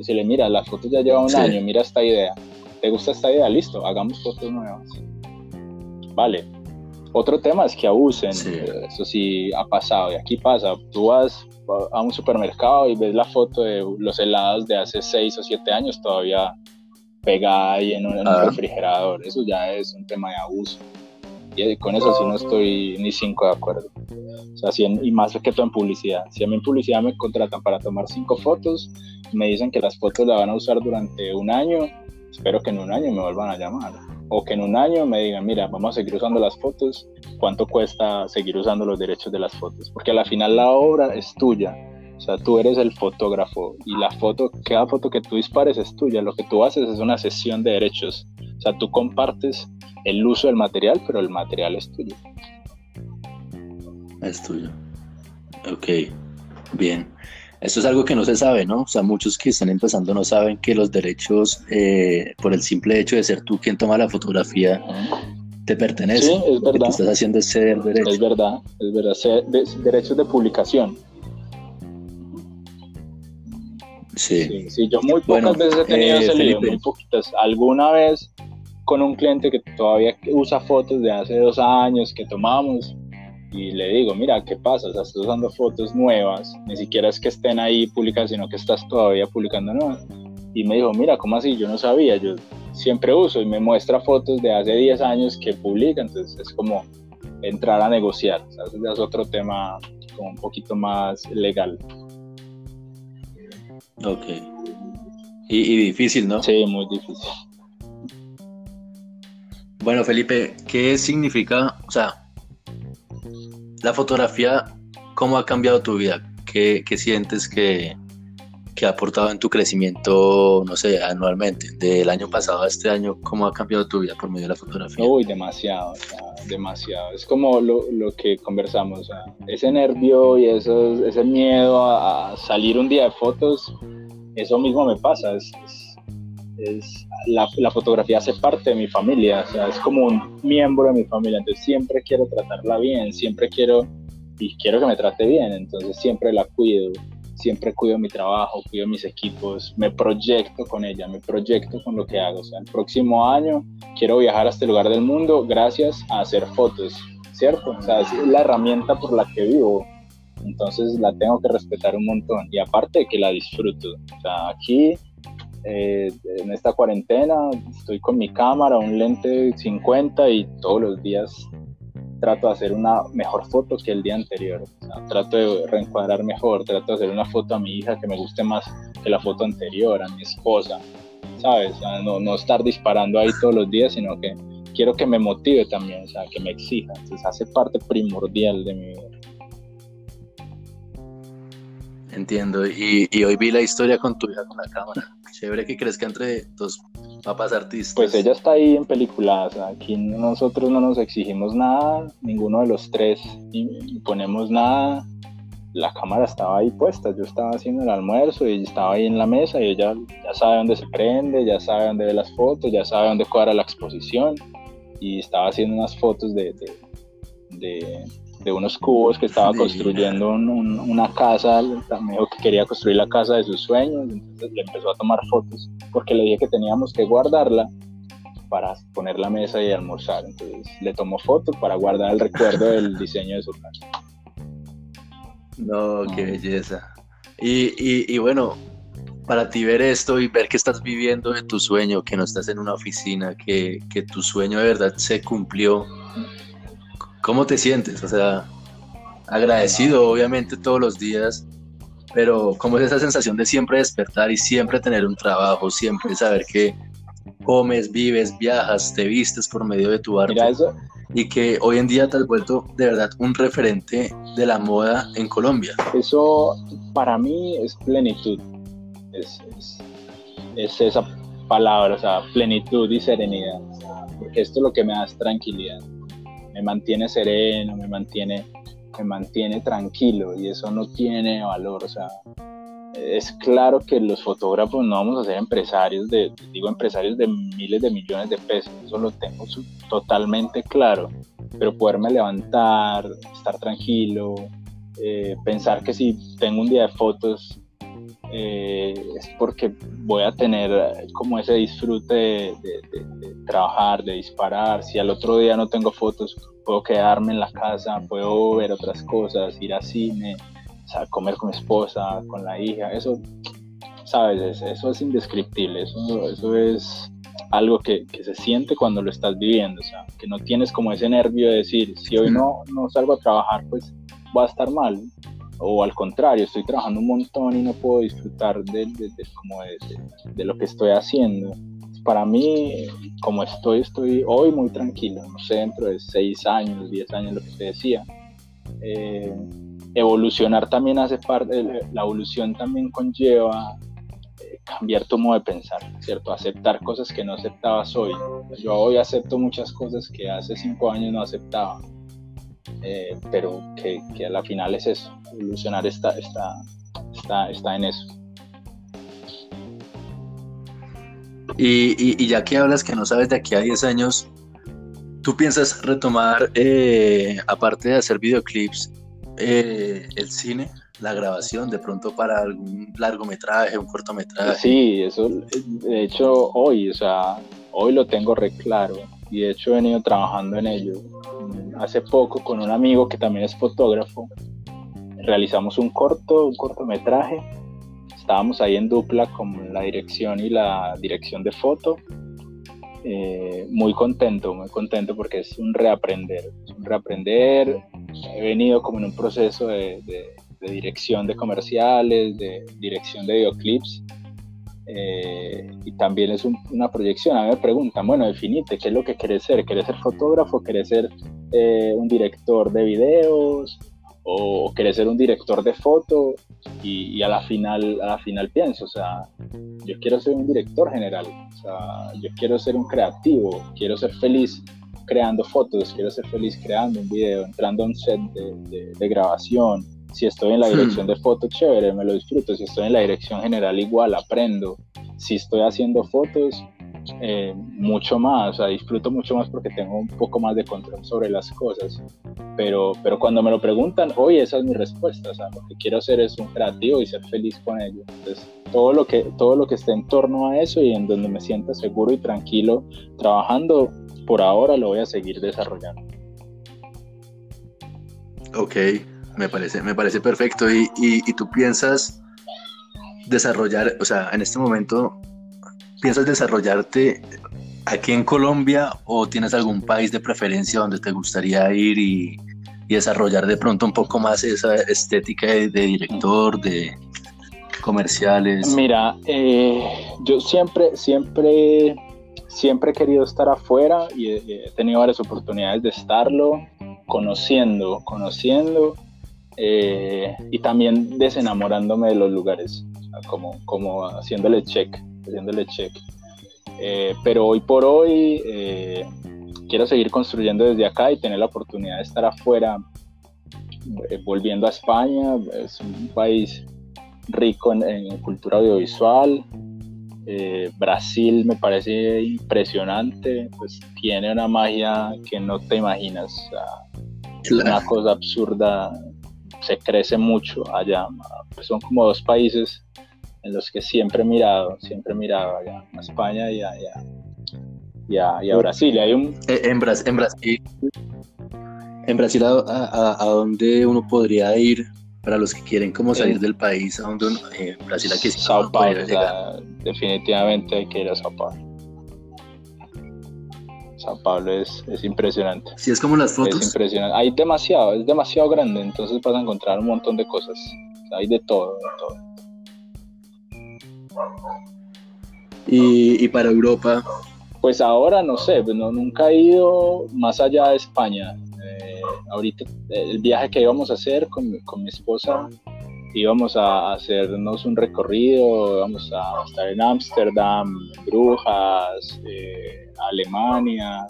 Decirle, mira, la foto ya lleva un año, mira esta idea. ¿Te gusta esta idea? Listo, hagamos fotos nuevas. Vale. Otro tema es que abusen. Eso sí ha pasado y aquí pasa. Tú vas a un supermercado y ves la foto de los helados de hace 6 o 7 años todavía pegada ahí en un, ah. refrigerador. Eso ya es un tema de abuso. Y con eso sí no estoy ni cinco de acuerdo. O sea, si y más que todo en publicidad. Si a mí en publicidad me contratan para tomar cinco fotos, me dicen que las fotos las van a usar durante un año, espero que en un año me vuelvan a llamar. O que en un año me digan, mira, vamos a seguir usando las fotos, ¿cuánto cuesta seguir usando los derechos de las fotos? Porque al final la obra es tuya. O sea, tú eres el fotógrafo y la foto, cada foto que tú dispares es tuya. Lo que tú haces es una sesión de derechos. O sea, tú compartes el uso del material, pero el material es tuyo. Es tuyo. Ok, bien. Esto es algo que no se sabe, ¿no? O sea, muchos que están empezando no saben que los derechos, eh, por el simple hecho de ser tú quien toma la fotografía, te pertenecen. Sí, es verdad. Lo que estás haciendo es ceder derechos. Es verdad, es verdad. derechos de publicación. Sí. sí, yo muy pocas veces he tenido eh, ese lío, muy poquitas. Alguna vez con un cliente que todavía usa fotos de hace dos años que tomamos y le digo, mira, ¿qué pasa? O sea, estás usando fotos nuevas, ni siquiera es que estén ahí publicadas, sino que estás todavía publicando nuevas. Y me dijo, mira, ¿cómo así? Yo no sabía, yo siempre uso y me muestra fotos de hace 10 años que publica, entonces es como entrar a negociar, o sea, es otro tema como un poquito más legal. Ok. Y, difícil, ¿no? Sí, muy difícil. Bueno, Felipe, ¿qué significa, o sea, la fotografía, cómo ha cambiado tu vida? ¿Qué, sientes que, ha aportado en tu crecimiento, no sé, anualmente? Del año pasado a este año, ¿cómo ha cambiado tu vida por medio de la fotografía? Uy, demasiado, demasiado. Es como lo, que conversamos, ese nervio y eso, ese miedo a, salir un día de fotos, eso mismo me pasa. Es, es, la, la, fotografía hace parte de mi familia, o sea, es como un miembro de mi familia, entonces siempre quiero tratarla bien, siempre quiero y quiero que me trate bien, entonces siempre la cuido, siempre cuido mi trabajo, cuido mis equipos, me proyecto con ella, me proyecto con lo que hago, o sea, el próximo año quiero viajar a este lugar del mundo gracias a hacer fotos, ¿cierto? O sea, es la herramienta por la que vivo, entonces la tengo que respetar un montón y aparte que la disfruto, o sea, aquí eh, en esta cuarentena estoy con mi cámara, un lente 50 y todos los días trato de hacer una mejor foto que el día anterior. trato de reencuadrar mejor, trato de hacer una foto a mi hija que me guste más que la foto anterior, a mi esposa, ¿sabes? no, no estar disparando ahí todos los días, sino que quiero que me motive también, o sea, que me exija. Entonces hace parte primordial de mi vida. Entiendo. Y, y, hoy vi la historia con tu hija con la cámara. Chévere que crezca entre dos papas artistas. Pues ella está ahí en películas. Aquí nosotros no nos exigimos nada, ninguno de los tres ponemos nada. La cámara estaba ahí puesta. Yo estaba haciendo el almuerzo y estaba ahí en la mesa y ella ya sabe dónde se prende, ya sabe dónde ve las fotos, ya sabe dónde cuadra la exposición. Y estaba haciendo unas fotos de de unos cubos que estaba construyendo una casa, me dijo que quería construir la casa de sus sueños, entonces le empezó a tomar fotos porque le dije que teníamos que guardarla para poner la mesa y almorzar, entonces le tomó fotos para guardar el recuerdo del diseño de su casa. No, qué belleza. Y, y, bueno, para ti ver esto y ver que estás viviendo de tu sueño, que no estás en una oficina, que, que tu sueño de verdad se cumplió, ¿Cómo te sientes? O sea, agradecido obviamente todos los días, pero ¿cómo es esa sensación de siempre despertar y siempre tener un trabajo, siempre saber que comes, vives, viajas, te vistes por medio de tu arte? Y que hoy en día te has vuelto de verdad un referente de la moda en Colombia. Eso para mí es plenitud. Es, es, esa palabra, o sea, plenitud y serenidad. Porque esto es lo que me da tranquilidad me mantiene sereno, me mantiene, me mantiene tranquilo y eso no tiene valor. O sea, es claro que los fotógrafos no vamos a ser empresarios de, digo empresarios de miles de millones de pesos, eso lo tengo totalmente claro, pero poderme levantar, estar tranquilo, eh, pensar que si tengo un día de fotos eh, es porque voy a tener como ese disfrute de, trabajar, de disparar. Si al otro día no tengo fotos, puedo quedarme en la casa, puedo ver otras cosas, ir al cine, comer con mi esposa, con la hija. Eso, sabes, eso es indescriptible. Eso, eso es algo que, que, se siente cuando lo estás viviendo. O sea, que no tienes como ese nervio de decir, si hoy no, no salgo a trabajar, pues va a estar mal o al contrario, estoy trabajando un montón y no puedo disfrutar de, como de, lo que estoy haciendo. Para mí, como estoy, estoy hoy muy tranquilo, no sé, dentro de seis años, diez años, lo que te decía. Eh, evolucionar también hace parte, la evolución también conlleva eh, cambiar tu modo de pensar, ¿cierto? Aceptar cosas que no aceptabas hoy. Yo hoy acepto muchas cosas que hace cinco años no aceptaba eh, pero que, que, a la final es eso, evolucionar está, está, está, está en eso. Y, y, ya que hablas que no sabes de aquí a 10 años, ¿tú piensas retomar, eh, aparte de hacer videoclips, eh, el cine, la grabación, de pronto para algún largometraje, un cortometraje? Sí, eso, de hecho, hoy, o sea, hoy lo tengo re claro y de hecho he venido trabajando en ello hace poco con un amigo que también es fotógrafo. Realizamos un corto, un cortometraje. Estábamos ahí en dupla con la dirección y la dirección de foto. Eh, muy contento, muy contento porque es un reaprender. Un reaprender. He venido como en un proceso de, de dirección de comerciales, de dirección de videoclips eh, y también es una proyección. A mí me preguntan, bueno, definite, ¿qué es lo que querés ser? ¿Querés ser fotógrafo? ¿Querés ser eh, un director de videos? ¿O querés ser un director de foto? Y, a, la final, a la final pienso, o sea, yo quiero ser un director general, o sea, yo quiero ser un creativo, quiero ser feliz creando fotos, quiero ser feliz creando un video, entrando a un set de, de grabación, si estoy en la hmm. dirección de foto, chévere, me lo disfruto. Si estoy en la dirección general, igual aprendo. Si estoy haciendo fotos, eh, mucho más, o sea, disfruto mucho más porque tengo un poco más de control sobre las cosas. Pero, pero cuando me lo preguntan, hoy esa es mi respuesta, o sea, lo que quiero hacer es un creativo y ser feliz con ello. Entonces, todo lo que, todo lo que esté en torno a eso y en donde me sienta seguro y tranquilo trabajando, por ahora lo voy a seguir desarrollando. Ok, me parece, me parece perfecto. Y, y, tú piensas desarrollar, o sea, en este momento, ¿piensas desarrollarte aquí en Colombia o tienes algún país de preferencia donde te gustaría ir y, y desarrollar de pronto un poco más esa estética de, director, de comerciales? Mira, eh, yo siempre, siempre, siempre he querido estar afuera y he tenido varias oportunidades de estarlo, conociendo, conociendo eh, y también desenamorándome de los lugares, como, como haciéndole check, haciéndole check. Eh, pero hoy por hoy eh, quiero seguir construyendo desde acá y tener la oportunidad de estar afuera, volviendo a España, es un país rico en, cultura audiovisual. Brasil me parece impresionante, pues tiene una magia que no te imaginas, una cosa absurda se crece mucho allá. Pues son como dos países en los que siempre he mirado, siempre he mirado allá, a España y a, y a, Brasil. Hay un... Eh, en, Brasil, en Brasil, en Brasil a, a, dónde uno podría ir para los que quieren como salir del país, a donde uno, eh, Brasil aquí Sao Paulo, definitivamente hay que ir a Sao Paulo. San Pablo es, es impresionante. Sí, es como las fotos. Es impresionante. Hay demasiado, es demasiado grande, entonces vas a encontrar un montón de cosas. Hay de todo, de todo. Y, y para Europa. Pues ahora no sé, pues no, nunca he ido más allá de España. Eh, ahorita el viaje que íbamos a hacer con, con mi esposa íbamos a hacernos un recorrido, íbamos a estar en Ámsterdam, Brujas, eh, Alemania,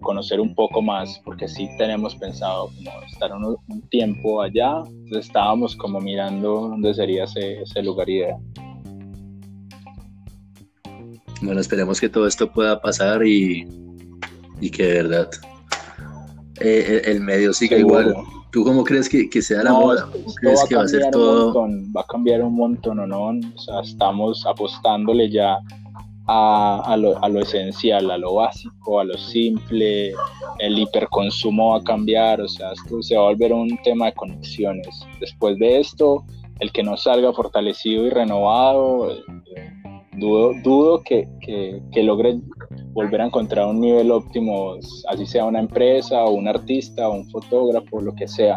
conocer un poco más, porque sí tenemos pensado como estar un, tiempo allá, entonces estábamos como mirando dónde sería ese, ese lugar ideal. Bueno, esperemos que todo esto pueda pasar y, y que de verdad eh, el medio siga igual ¿Tú cómo crees que, que sea la moda? ¿Cómo crees que va a ser todo? va a cambiar un montón, ¿o no? O sea, estamos apostándole ya a, a, lo, a, lo, esencial, a lo básico, a lo simple, el hiperconsumo va a cambiar, o sea, esto se va a volver un tema de conexiones. Después de esto, el que no salga fortalecido y renovado, eh, dudo, dudo que, que, que, logre volver a encontrar un nivel óptimo, así sea una empresa o un artista o un fotógrafo, lo que sea.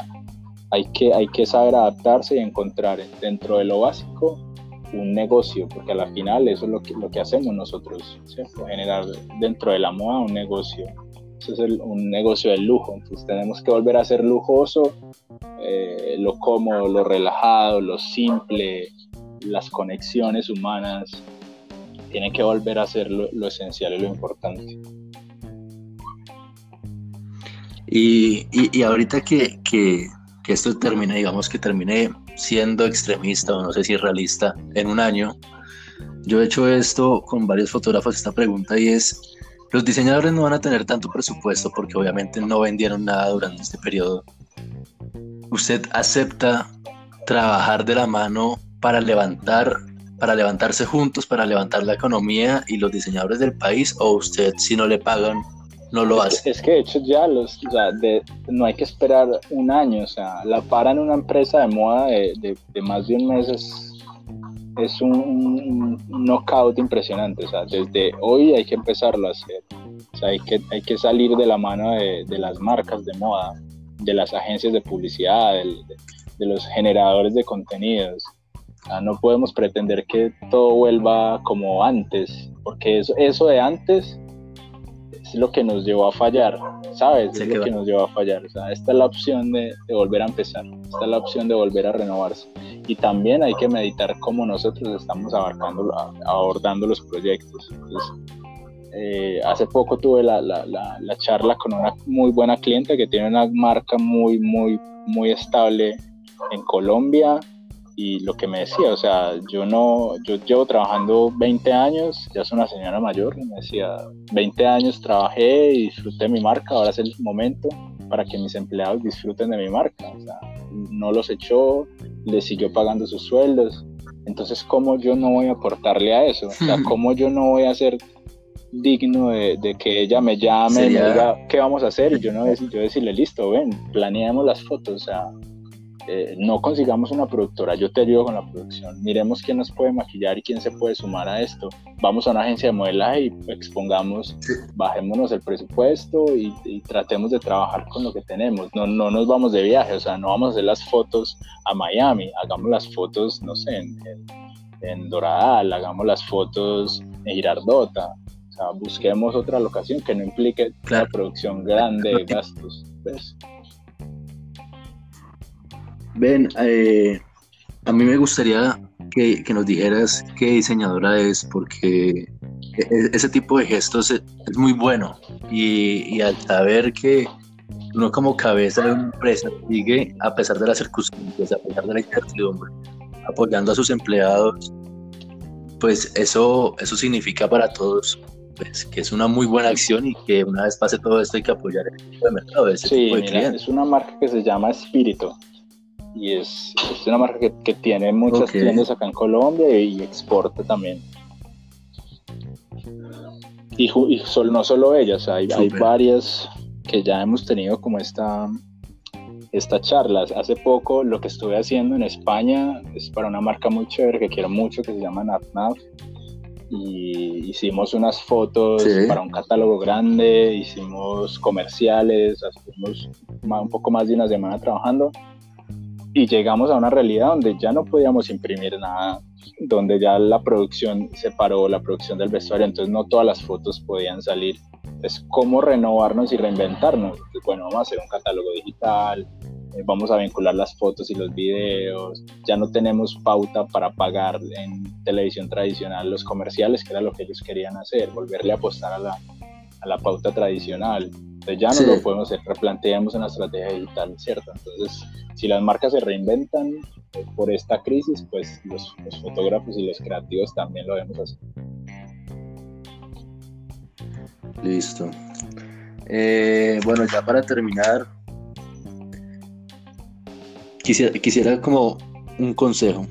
Hay que, hay que saber adaptarse y encontrar dentro de lo básico un negocio, porque a la final eso es lo que, lo que hacemos nosotros, generar dentro de la moda un negocio. Eso es un negocio de lujo, entonces tenemos que volver a ser lujoso, eh, lo cómodo, lo relajado, lo simple, las conexiones humanas, tiene que volver a ser lo, esencial y lo importante. Y, y, ahorita que, que, que, esto termine, digamos que termine siendo extremista o no sé si realista en un año, yo he hecho esto con varios fotógrafos, esta pregunta y es, los diseñadores no van a tener tanto presupuesto porque obviamente no vendieron nada durante este periodo. ¿Usted acepta trabajar de la mano para levantar para levantarse juntos, para levantar la economía y los diseñadores del país, o usted si no le pagan no lo hace? Es que de hecho ya los, no hay que esperar un año, o sea, la paran una empresa de moda de, más de un mes es, un, knockout impresionante, o sea, desde hoy hay que empezarlo a hacer, o sea, hay que, hay que salir de la mano de, las marcas de moda, de las agencias de publicidad, de los generadores de contenidos no podemos pretender que todo vuelva como antes, porque eso, eso de antes es lo que nos llevó a fallar, ¿sabes? Es lo que nos llevó a fallar. O sea, esta es la opción de, volver a empezar, esta es la opción de volver a renovarse. Y también hay que meditar cómo nosotros estamos abarcando, abordando los proyectos. Eh, hace poco tuve la, la, la, la, charla con una muy buena cliente que tiene una marca muy, muy, muy estable en Colombia y lo que me decía, o sea, yo no, yo llevo trabajando 20 años, ya soy una señora mayor, y me decía, 20 años trabajé y disfruté mi marca, ahora es el momento para que mis empleados disfruten de mi marca, o sea, no los echó, les siguió pagando sus sueldos, entonces, ¿cómo yo no voy a aportarle a eso? O sea, ¿cómo yo no voy a ser digno de, que ella me llame y me diga qué vamos a hacer y yo no yo decirle listo ven planeemos las fotos o sea eh, no consigamos una productora, yo te ayudo con la producción, miremos quién nos puede maquillar y quién se puede sumar a esto. Vamos a una agencia de modelaje y expongamos, bajémonos el presupuesto y, tratemos de trabajar con lo que tenemos. No, no nos vamos de viaje, o sea, no vamos a hacer las fotos a Miami, hagamos las fotos, no sé, en, en, Doradal, hagamos las fotos en Girardota. O sea, busquemos otra locación que no implique una producción grande de gastos. ¿ves? Ben, eh, a mí me gustaría que, nos dijeras qué diseñadora es, porque e, e, ese tipo de gestos es, muy bueno. Y, al saber que uno como cabeza de una empresa sigue, a pesar de las circunstancias, a pesar de la incertidumbre, apoyando a sus empleados, pues eso, eso significa para todos pues, que es una muy buena acción y que una vez pase todo esto hay que apoyar el tipo de mercado. sí, es una marca que se llama Espíritu y es, una marca que, tiene muchas tiendas acá en Colombia y, exporta también. Y, no solo ellas, hay, hay, varias que ya hemos tenido como esta, esta charla. Hace poco lo que estuve haciendo en España es para una marca muy chévere que quiero mucho que se llama NatNav y hicimos unas fotos para un catálogo grande, hicimos comerciales, estuvimos un poco más de una semana trabajando y llegamos a una realidad donde ya no podíamos imprimir nada, donde ya la producción se paró, la producción del vestuario, entonces no todas las fotos podían salir. Es cómo renovarnos y reinventarnos. bueno, vamos a hacer un catálogo digital, eh, vamos a vincular las fotos y los videos, ya no tenemos pauta para pagar en televisión tradicional los comerciales, que era lo que ellos querían hacer, volverle a apostar a la, a la pauta tradicional. Entonces ya no lo podemos hacer, replanteamos una estrategia digital, ¿cierto? Entonces si las marcas se reinventan eh, por esta crisis, pues los, fotógrafos y los creativos también lo debemos hacer. Listo. Eh, bueno, ya para terminar, quisiera, quisiera como un consejo,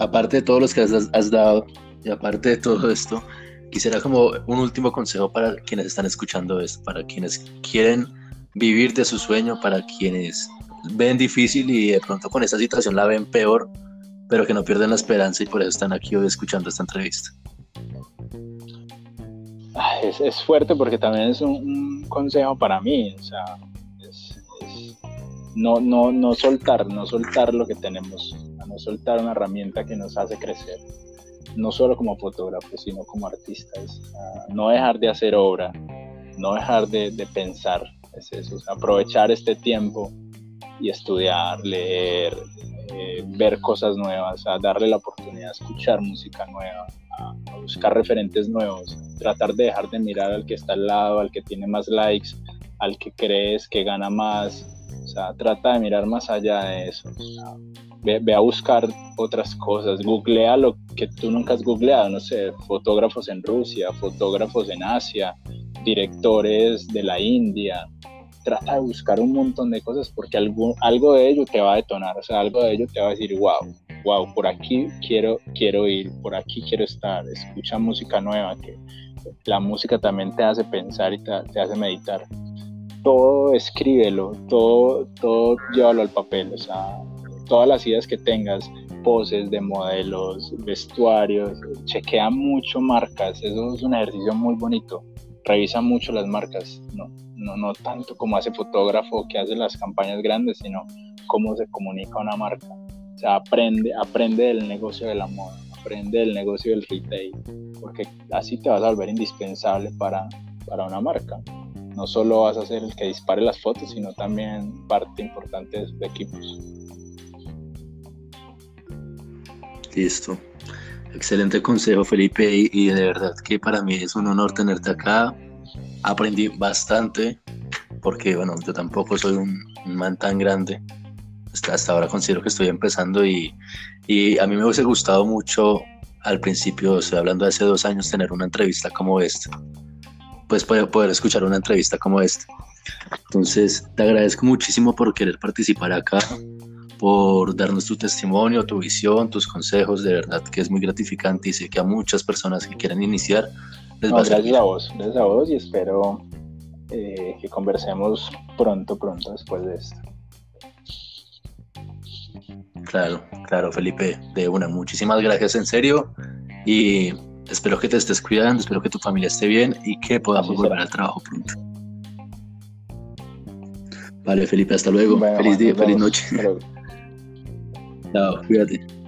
aparte de todos los que has, dado y aparte de todo esto, quisiera como un último consejo para quienes están escuchando esto, para quienes quieren vivir de su sueño, para quienes ven difícil y de pronto con esta situación la ven peor, pero que no pierden la esperanza y por eso están aquí hoy escuchando esta entrevista. Es, fuerte porque también es un, consejo para mí, o sea, no, no, no soltar, no soltar lo que tenemos, no soltar una herramienta que nos hace crecer, no solo como fotógrafos, sino como artistas, no dejar de hacer obra, no dejar de, pensar, es eso, aprovechar este tiempo y estudiar, leer, eh, ver cosas nuevas, a darle la oportunidad a escuchar música nueva, a, buscar referentes nuevos, tratar de dejar de mirar al que está al lado, al que tiene más likes, al que crees que gana más, sea, trata de mirar más allá de eso. ve, a buscar otras cosas, googlea lo que tú nunca has googleado, no sé, fotógrafos en Rusia, fotógrafos en Asia, directores de la India. Trata de buscar un montón de cosas porque algo, de ello te va a detonar, o sea, algo de ello te va a decir, wow, wow, por aquí quiero, quiero ir, por aquí quiero estar, escucha música nueva, que la música también te hace pensar y te hace meditar todo escríbelo, todo, todo llévalo al papel, o sea, todas las ideas que tengas, poses de modelos, vestuarios, chequea mucho marcas, eso es un ejercicio muy bonito, revisa mucho las marcas, no, no, no tanto como hace fotógrafo que hace las campañas grandes, sino cómo se comunica una marca, o sea, aprende, aprende del negocio de la moda, aprende del negocio del retail, porque así te vas a volver indispensable para, para una marca no solo vas a ser el que dispare las fotos, sino también parte importante de equipos. Listo. Excelente consejo, Felipe, y, de verdad que para mí es un honor tenerte acá. Aprendí bastante, porque bueno, yo tampoco soy un, man tan grande. Hasta, ahora considero que estoy empezando y, y a mí me hubiese gustado mucho al principio, estoy hablando de hace dos años, tener una entrevista como esta pues poder, poder escuchar una entrevista como esta. Entonces, te agradezco muchísimo por querer participar acá, por darnos tu testimonio, tu visión, tus consejos, de verdad que es muy gratificante y sé que a muchas personas que quieren iniciar les va a Gracias a vos, gracias a vos y espero eh, que conversemos pronto, pronto después de esto. Claro, claro, Felipe, de una, muchísimas gracias en serio y espero que te estés cuidando, espero que tu familia esté bien y que podamos volver al trabajo pronto. Vale, Felipe, hasta luego. feliz día, feliz noche. Chao, cuídate.